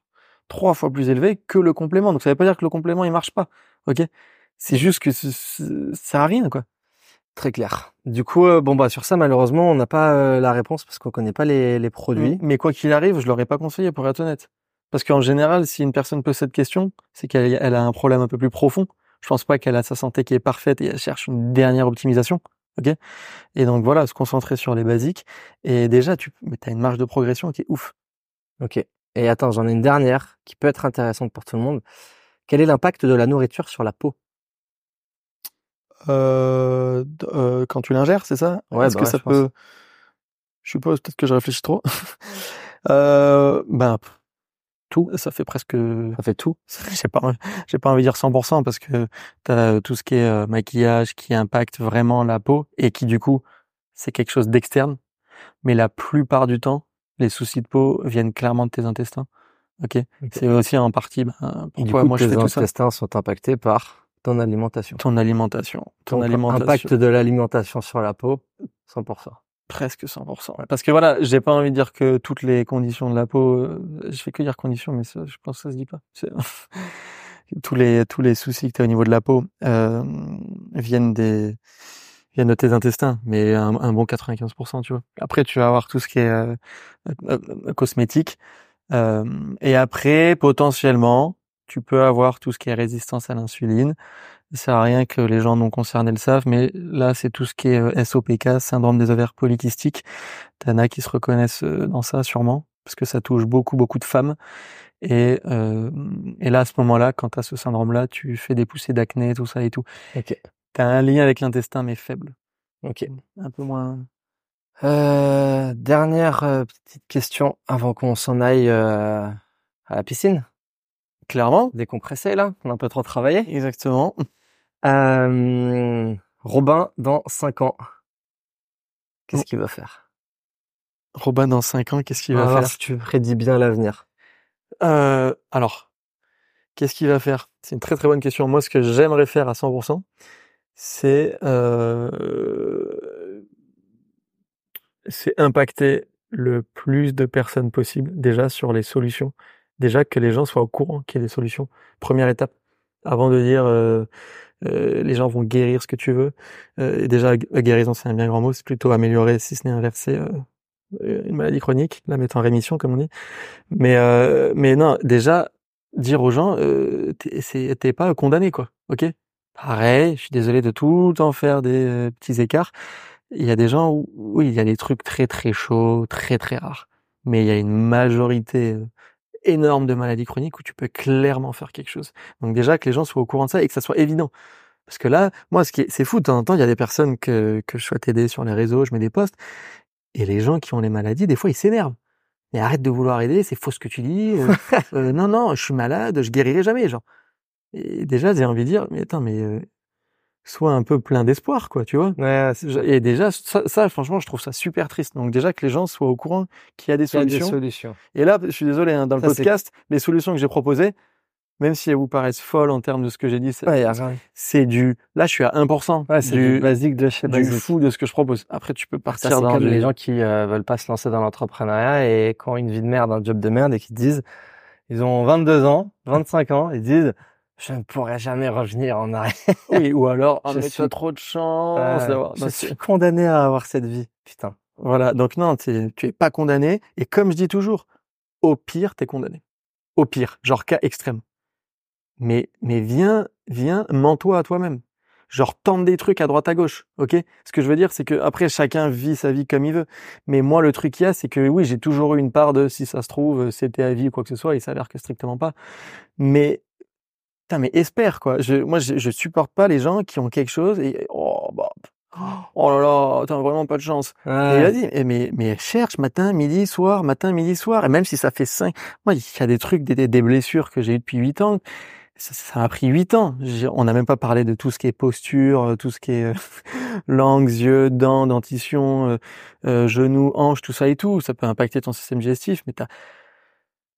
trois fois plus élevé que le complément. Donc ça veut pas dire que le complément il marche pas, ok? C'est juste que ça à rien, quoi. Très clair. Du coup, euh, bon bah sur ça malheureusement on n'a pas euh, la réponse parce qu'on connaît pas les, les produits. Mais quoi qu'il arrive, je l'aurais pas conseillé pour être honnête. Parce qu'en général, si une personne pose cette question, c'est qu'elle a un problème un peu plus profond je pense pas qu'elle a sa santé qui est parfaite et elle cherche une dernière optimisation. Ok? Et donc voilà, se concentrer sur les basiques. Et déjà, tu as une marge de progression qui est ouf. Ok. Et attends, j'en ai une dernière qui peut être intéressante pour tout le monde. Quel est l'impact de la nourriture sur la peau? Euh, euh, Quand tu l'ingères, c'est ça? Ouais. Est-ce bah que ça peut Je suppose peut-être que je réfléchis trop. (laughs) euh, ben tout, ça fait presque, ça fait tout. (laughs) J'ai pas, j'ai pas envie de dire 100% parce que t'as tout ce qui est euh, maquillage qui impacte vraiment la peau et qui du coup, c'est quelque chose d'externe. Mais la plupart du temps, les soucis de peau viennent clairement de tes intestins. Ok? C'est aussi en partie, ben, pourquoi moi je fais tout ça. intestins sont impactés par ton alimentation. Ton alimentation. Ton alimentation. Impact de l'alimentation sur la peau, 100% presque 100%. Parce que voilà, j'ai pas envie de dire que toutes les conditions de la peau, euh, je fais que dire conditions, mais ça, je pense que ça se dit pas. (laughs) tous les tous les soucis que tu as au niveau de la peau euh, viennent des viennent de tes intestins, mais un, un, bon 95%, tu vois. Après, tu vas avoir tout ce qui est euh, euh cosmétique, euh, et après, potentiellement, tu peux avoir tout ce qui est résistance à l'insuline, ça sert à rien que les gens non concernés le savent, mais là, c'est tout ce qui est euh, SOPK, syndrome des ovaires polykystiques. T'en as qui se reconnaissent euh, dans ça, sûrement, parce que ça touche beaucoup, beaucoup de femmes. Et, euh, et là, à ce moment-là, quand tu as ce syndrome-là, tu fais des poussées d'acné, tout ça et tout. Ok. Tu as un lien avec l'intestin, mais faible. Ok. Un peu moins... Euh, dernière petite question avant qu'on s'en aille à la piscine. Clairement. Décompresser, là. On a un peu trop travaillé. Exactement. Euh, Robin, dans 5 ans, qu'est-ce oh. qu'il va faire? Robin, dans 5 ans, qu'est-ce qu'il va faire? si tu prédis bien l'avenir. Euh, alors, qu'est-ce qu'il va faire? C'est une très très bonne question. Moi, ce que j'aimerais faire à 100%, c'est euh, c'est impacter le plus de personnes possible déjà sur les solutions. Déjà que les gens soient au courant qu'il y a des solutions. Première étape, avant de dire euh, les gens vont guérir ce que tu veux. et déjà, guérison, c'est un bien grand mot. C'est plutôt améliorer, si ce n'est inverser, une maladie chronique, la mettre en rémission, comme on dit. Mais, mais non, déjà, dire aux gens, t'es pas condamné, quoi. Ok? Pareil, je suis désolé de tout le temps faire des petits écarts. Il y a des gens où, oui, il y a des trucs très très chauds, très très rares. Mais il y a une majorité énorme de maladies chroniques où tu peux clairement faire quelque chose. Donc déjà que les gens soient au courant de ça et que ça soit évident. Parce que là, moi, ce qui est, c'est fou, de temps en temps, il y a des personnes que, que je souhaite aider sur les réseaux, je mets des posts, et les gens qui ont les maladies, des fois, ils s'énervent. Mais arrête de vouloir aider, c'est faux ce que tu dis. Euh, (laughs) euh, non, non, je suis malade, je guérirai jamais, genre. Et déjà, j'ai envie de dire, mais attends, mais euh, sois un peu plein d'espoir, quoi, tu vois. Ouais, et déjà, ça, franchement, je trouve ça super triste. Donc déjà que les gens soient au courant qu'il y a des solutions. des solutions. Et là, je suis désolé, hein, dans le podcast, les solutions que j'ai proposées, même si elles vous paraissent folles en termes de ce que j'ai dit, c'est du, là, je suis à 1%. Ouais, c'est du, basique de chez du fou de ce que je propose. Après, tu peux partir ça, dans comme les gens qui euh, veulent pas se lancer dans l'entrepreneuriat et qui ont une vie de merde, un job de merde et qui disent, ils ont 22 ans, 25 ans, ils disent, je ne pourrai jamais revenir en arrière. Oui, ou alors, oh, tu as trop de chance d'avoir. Je suis condamné à avoir cette vie. Putain. Voilà. Donc non, tu es pas condamné. Et comme je dis toujours, au pire, t'es condamné. Au pire, genre cas extrême mais mais viens viens mens-toi à toi-même genre tente des trucs à droite à gauche ok? Ce que je veux dire c'est que après chacun vit sa vie comme il veut mais moi le truc qu'il y a c'est que oui j'ai toujours eu une part de si ça se trouve c'était à vie ou quoi que ce soit et ça a l'air que strictement pas mais putain mais espère quoi je moi je, je supporte pas les gens qui ont quelque chose et oh bah Oh là là, t'as vraiment pas de chance. Et il a dit, eh, mais, mais cherche matin, midi, soir, matin, midi, soir. Et même si ça fait cinq, moi, il y a des trucs, des, des blessures que j'ai eu depuis huit ans ça m'a pris huit ans. On n'a même pas parlé de tout ce qui est posture, euh, tout ce qui est euh, (laughs) langue, yeux, dents, dentition, euh, euh, genoux, hanches, tout ça et tout. Ça peut impacter ton système digestif, mais t'as...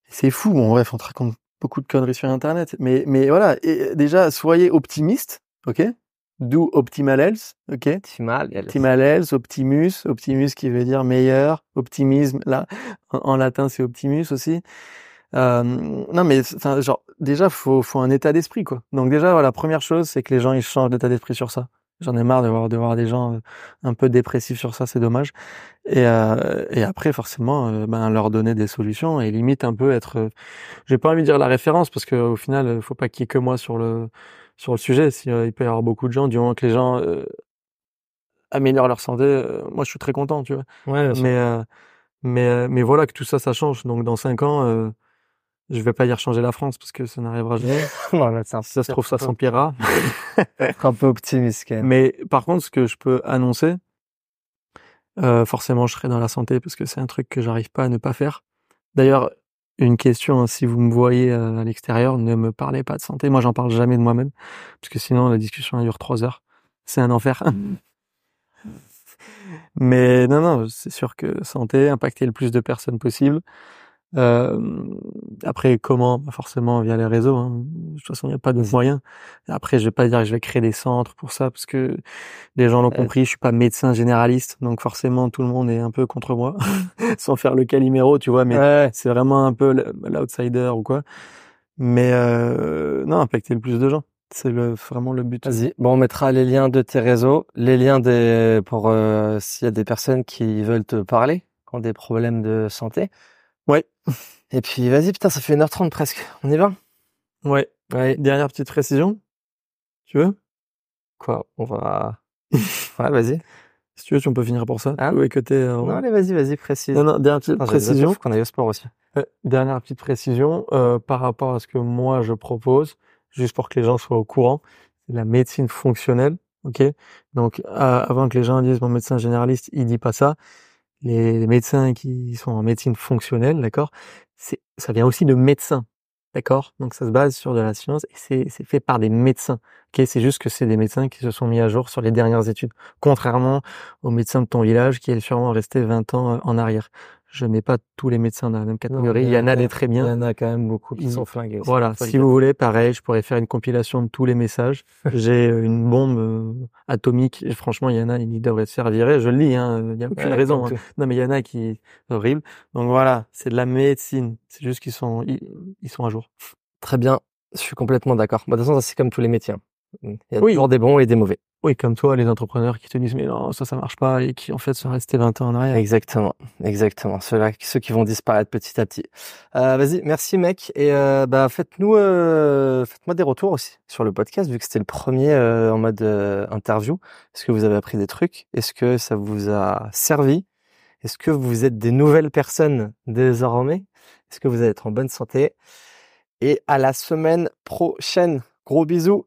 c'est fou. Bon, bref, on te raconte beaucoup de conneries sur Internet, mais mais voilà. Et déjà, soyez optimiste, ok? D'où optimal health, ok? Optimal health. Optimal health, optimus, optimus qui veut dire meilleur, optimisme. Là, en latin, c'est optimus aussi. Euh, non, mais genre déjà faut faut un état d'esprit quoi. Donc déjà voilà, la première chose c'est que les gens ils changent d'état d'esprit sur ça. J'en ai marre de voir de voir des gens euh, un peu dépressifs sur ça, c'est dommage. Et euh, et après forcément euh, ben leur donner des solutions et limite un peu être j'ai pas envie de dire la référence parce que au final faut pas qu'il y ait que moi sur le sur le sujet, si, il peut y avoir beaucoup de gens du moment que les gens améliorent leur santé, moi je suis très content, tu vois. Ouais, mais mais mais voilà que tout ça ça change. Donc dans cinq ans je vais pas dire changer la France parce que ça n'arrivera jamais. (laughs) non, ça se trouve, ça s'empirera. (laughs) un peu optimiste quand même. Mais par contre, ce que je peux annoncer, euh, forcément, je serai dans la santé parce que c'est un truc que j'arrive pas à ne pas faire. D'ailleurs, une question, hein, si vous me voyez euh, à l'extérieur, ne me parlez pas de santé. Moi, j'en parle jamais de moi-même parce que sinon, la discussion dure trois heures. C'est un enfer. (laughs) Mais non, non, c'est sûr que santé, impacter le plus de personnes possible. Euh, après, comment? Bah, Forcément via les réseaux. Hein. De toute façon, il n'y a pas de moyen. Après, je vais pas dire que je vais créer des centres pour ça, parce que les gens l'ont compris. Je suis pas médecin généraliste, donc forcément tout le monde est un peu contre moi, (laughs) sans faire le caliméro, tu vois. Mais c'est vraiment un peu l'outsider ou quoi. Mais euh, non, impacter le plus de gens. C'est le, vraiment le but. Vas-y. Bon, on mettra les liens de tes réseaux, les liens des pour euh, s'il y a des personnes qui veulent te parler, qui ont des problèmes de santé. Et puis vas-y, putain, ça fait 1h30 presque. On y va? Ouais. Ouais. Dernière petite précision. Tu veux? Quoi? On va. (laughs) ouais, vas-y. Si tu veux, tu on peut finir pour ça. Ah. Euh, non, allez, vas-y, vas-y, précise. Non, non, dernière petite précision. qu'on aille au sport aussi. dernière petite précision euh, par rapport à ce que moi je propose, juste pour que les gens soient au courant. C'est la médecine fonctionnelle, ok? Donc, avant que les gens disent mon médecin généraliste, il dit pas ça les, médecins qui sont en médecine fonctionnelle, d'accord, c'est ça vient aussi de médecins, d'accord? Donc ça se base sur de la science et c'est c'est fait par des médecins. Ok, c'est juste que c'est des médecins qui se sont mis à jour sur les dernières études, contrairement aux médecins de ton village qui est sûrement resté 20 ans euh, en arrière je mets pas tous les médecins dans la même catégorie. il y en a des très bien. Il y en a quand même beaucoup qui sont flingués. Voilà. Si vous voulez, pareil, je pourrais faire une compilation de tous les messages. (laughs) J'ai euh, une bombe euh, atomique. Et franchement, il y en a, ils devraient se faire virer. Je le lis, hein. Il n'y a aucune raison. Hein. Non, mais il y en a qui horrible. Donc voilà, c'est de la médecine. C'est juste qu'ils sont, ils, sont à jour. Très bien. Je suis complètement d'accord. De toute façon, c'est comme tous les métiers. Hein. Il y a Oui. toujours des bons et des mauvais. Oui, comme toi, les entrepreneurs qui te disent mais non, ça, ça marche pas et qui en fait sont restés 20 ans en arrière. Exactement, exactement. Ceux-là, ceux qui vont disparaître petit à petit. Euh, vas-y, merci mec. Et euh, bah faites-nous, euh, faites-moi des retours aussi sur le podcast vu que c'était le premier en mode interview. Est-ce que vous avez appris des trucs? Est-ce que ça vous a servi? Est-ce que vous êtes des nouvelles personnes désormais? Est-ce que vous allez être en bonne santé? Et à la semaine prochaine. Gros bisous.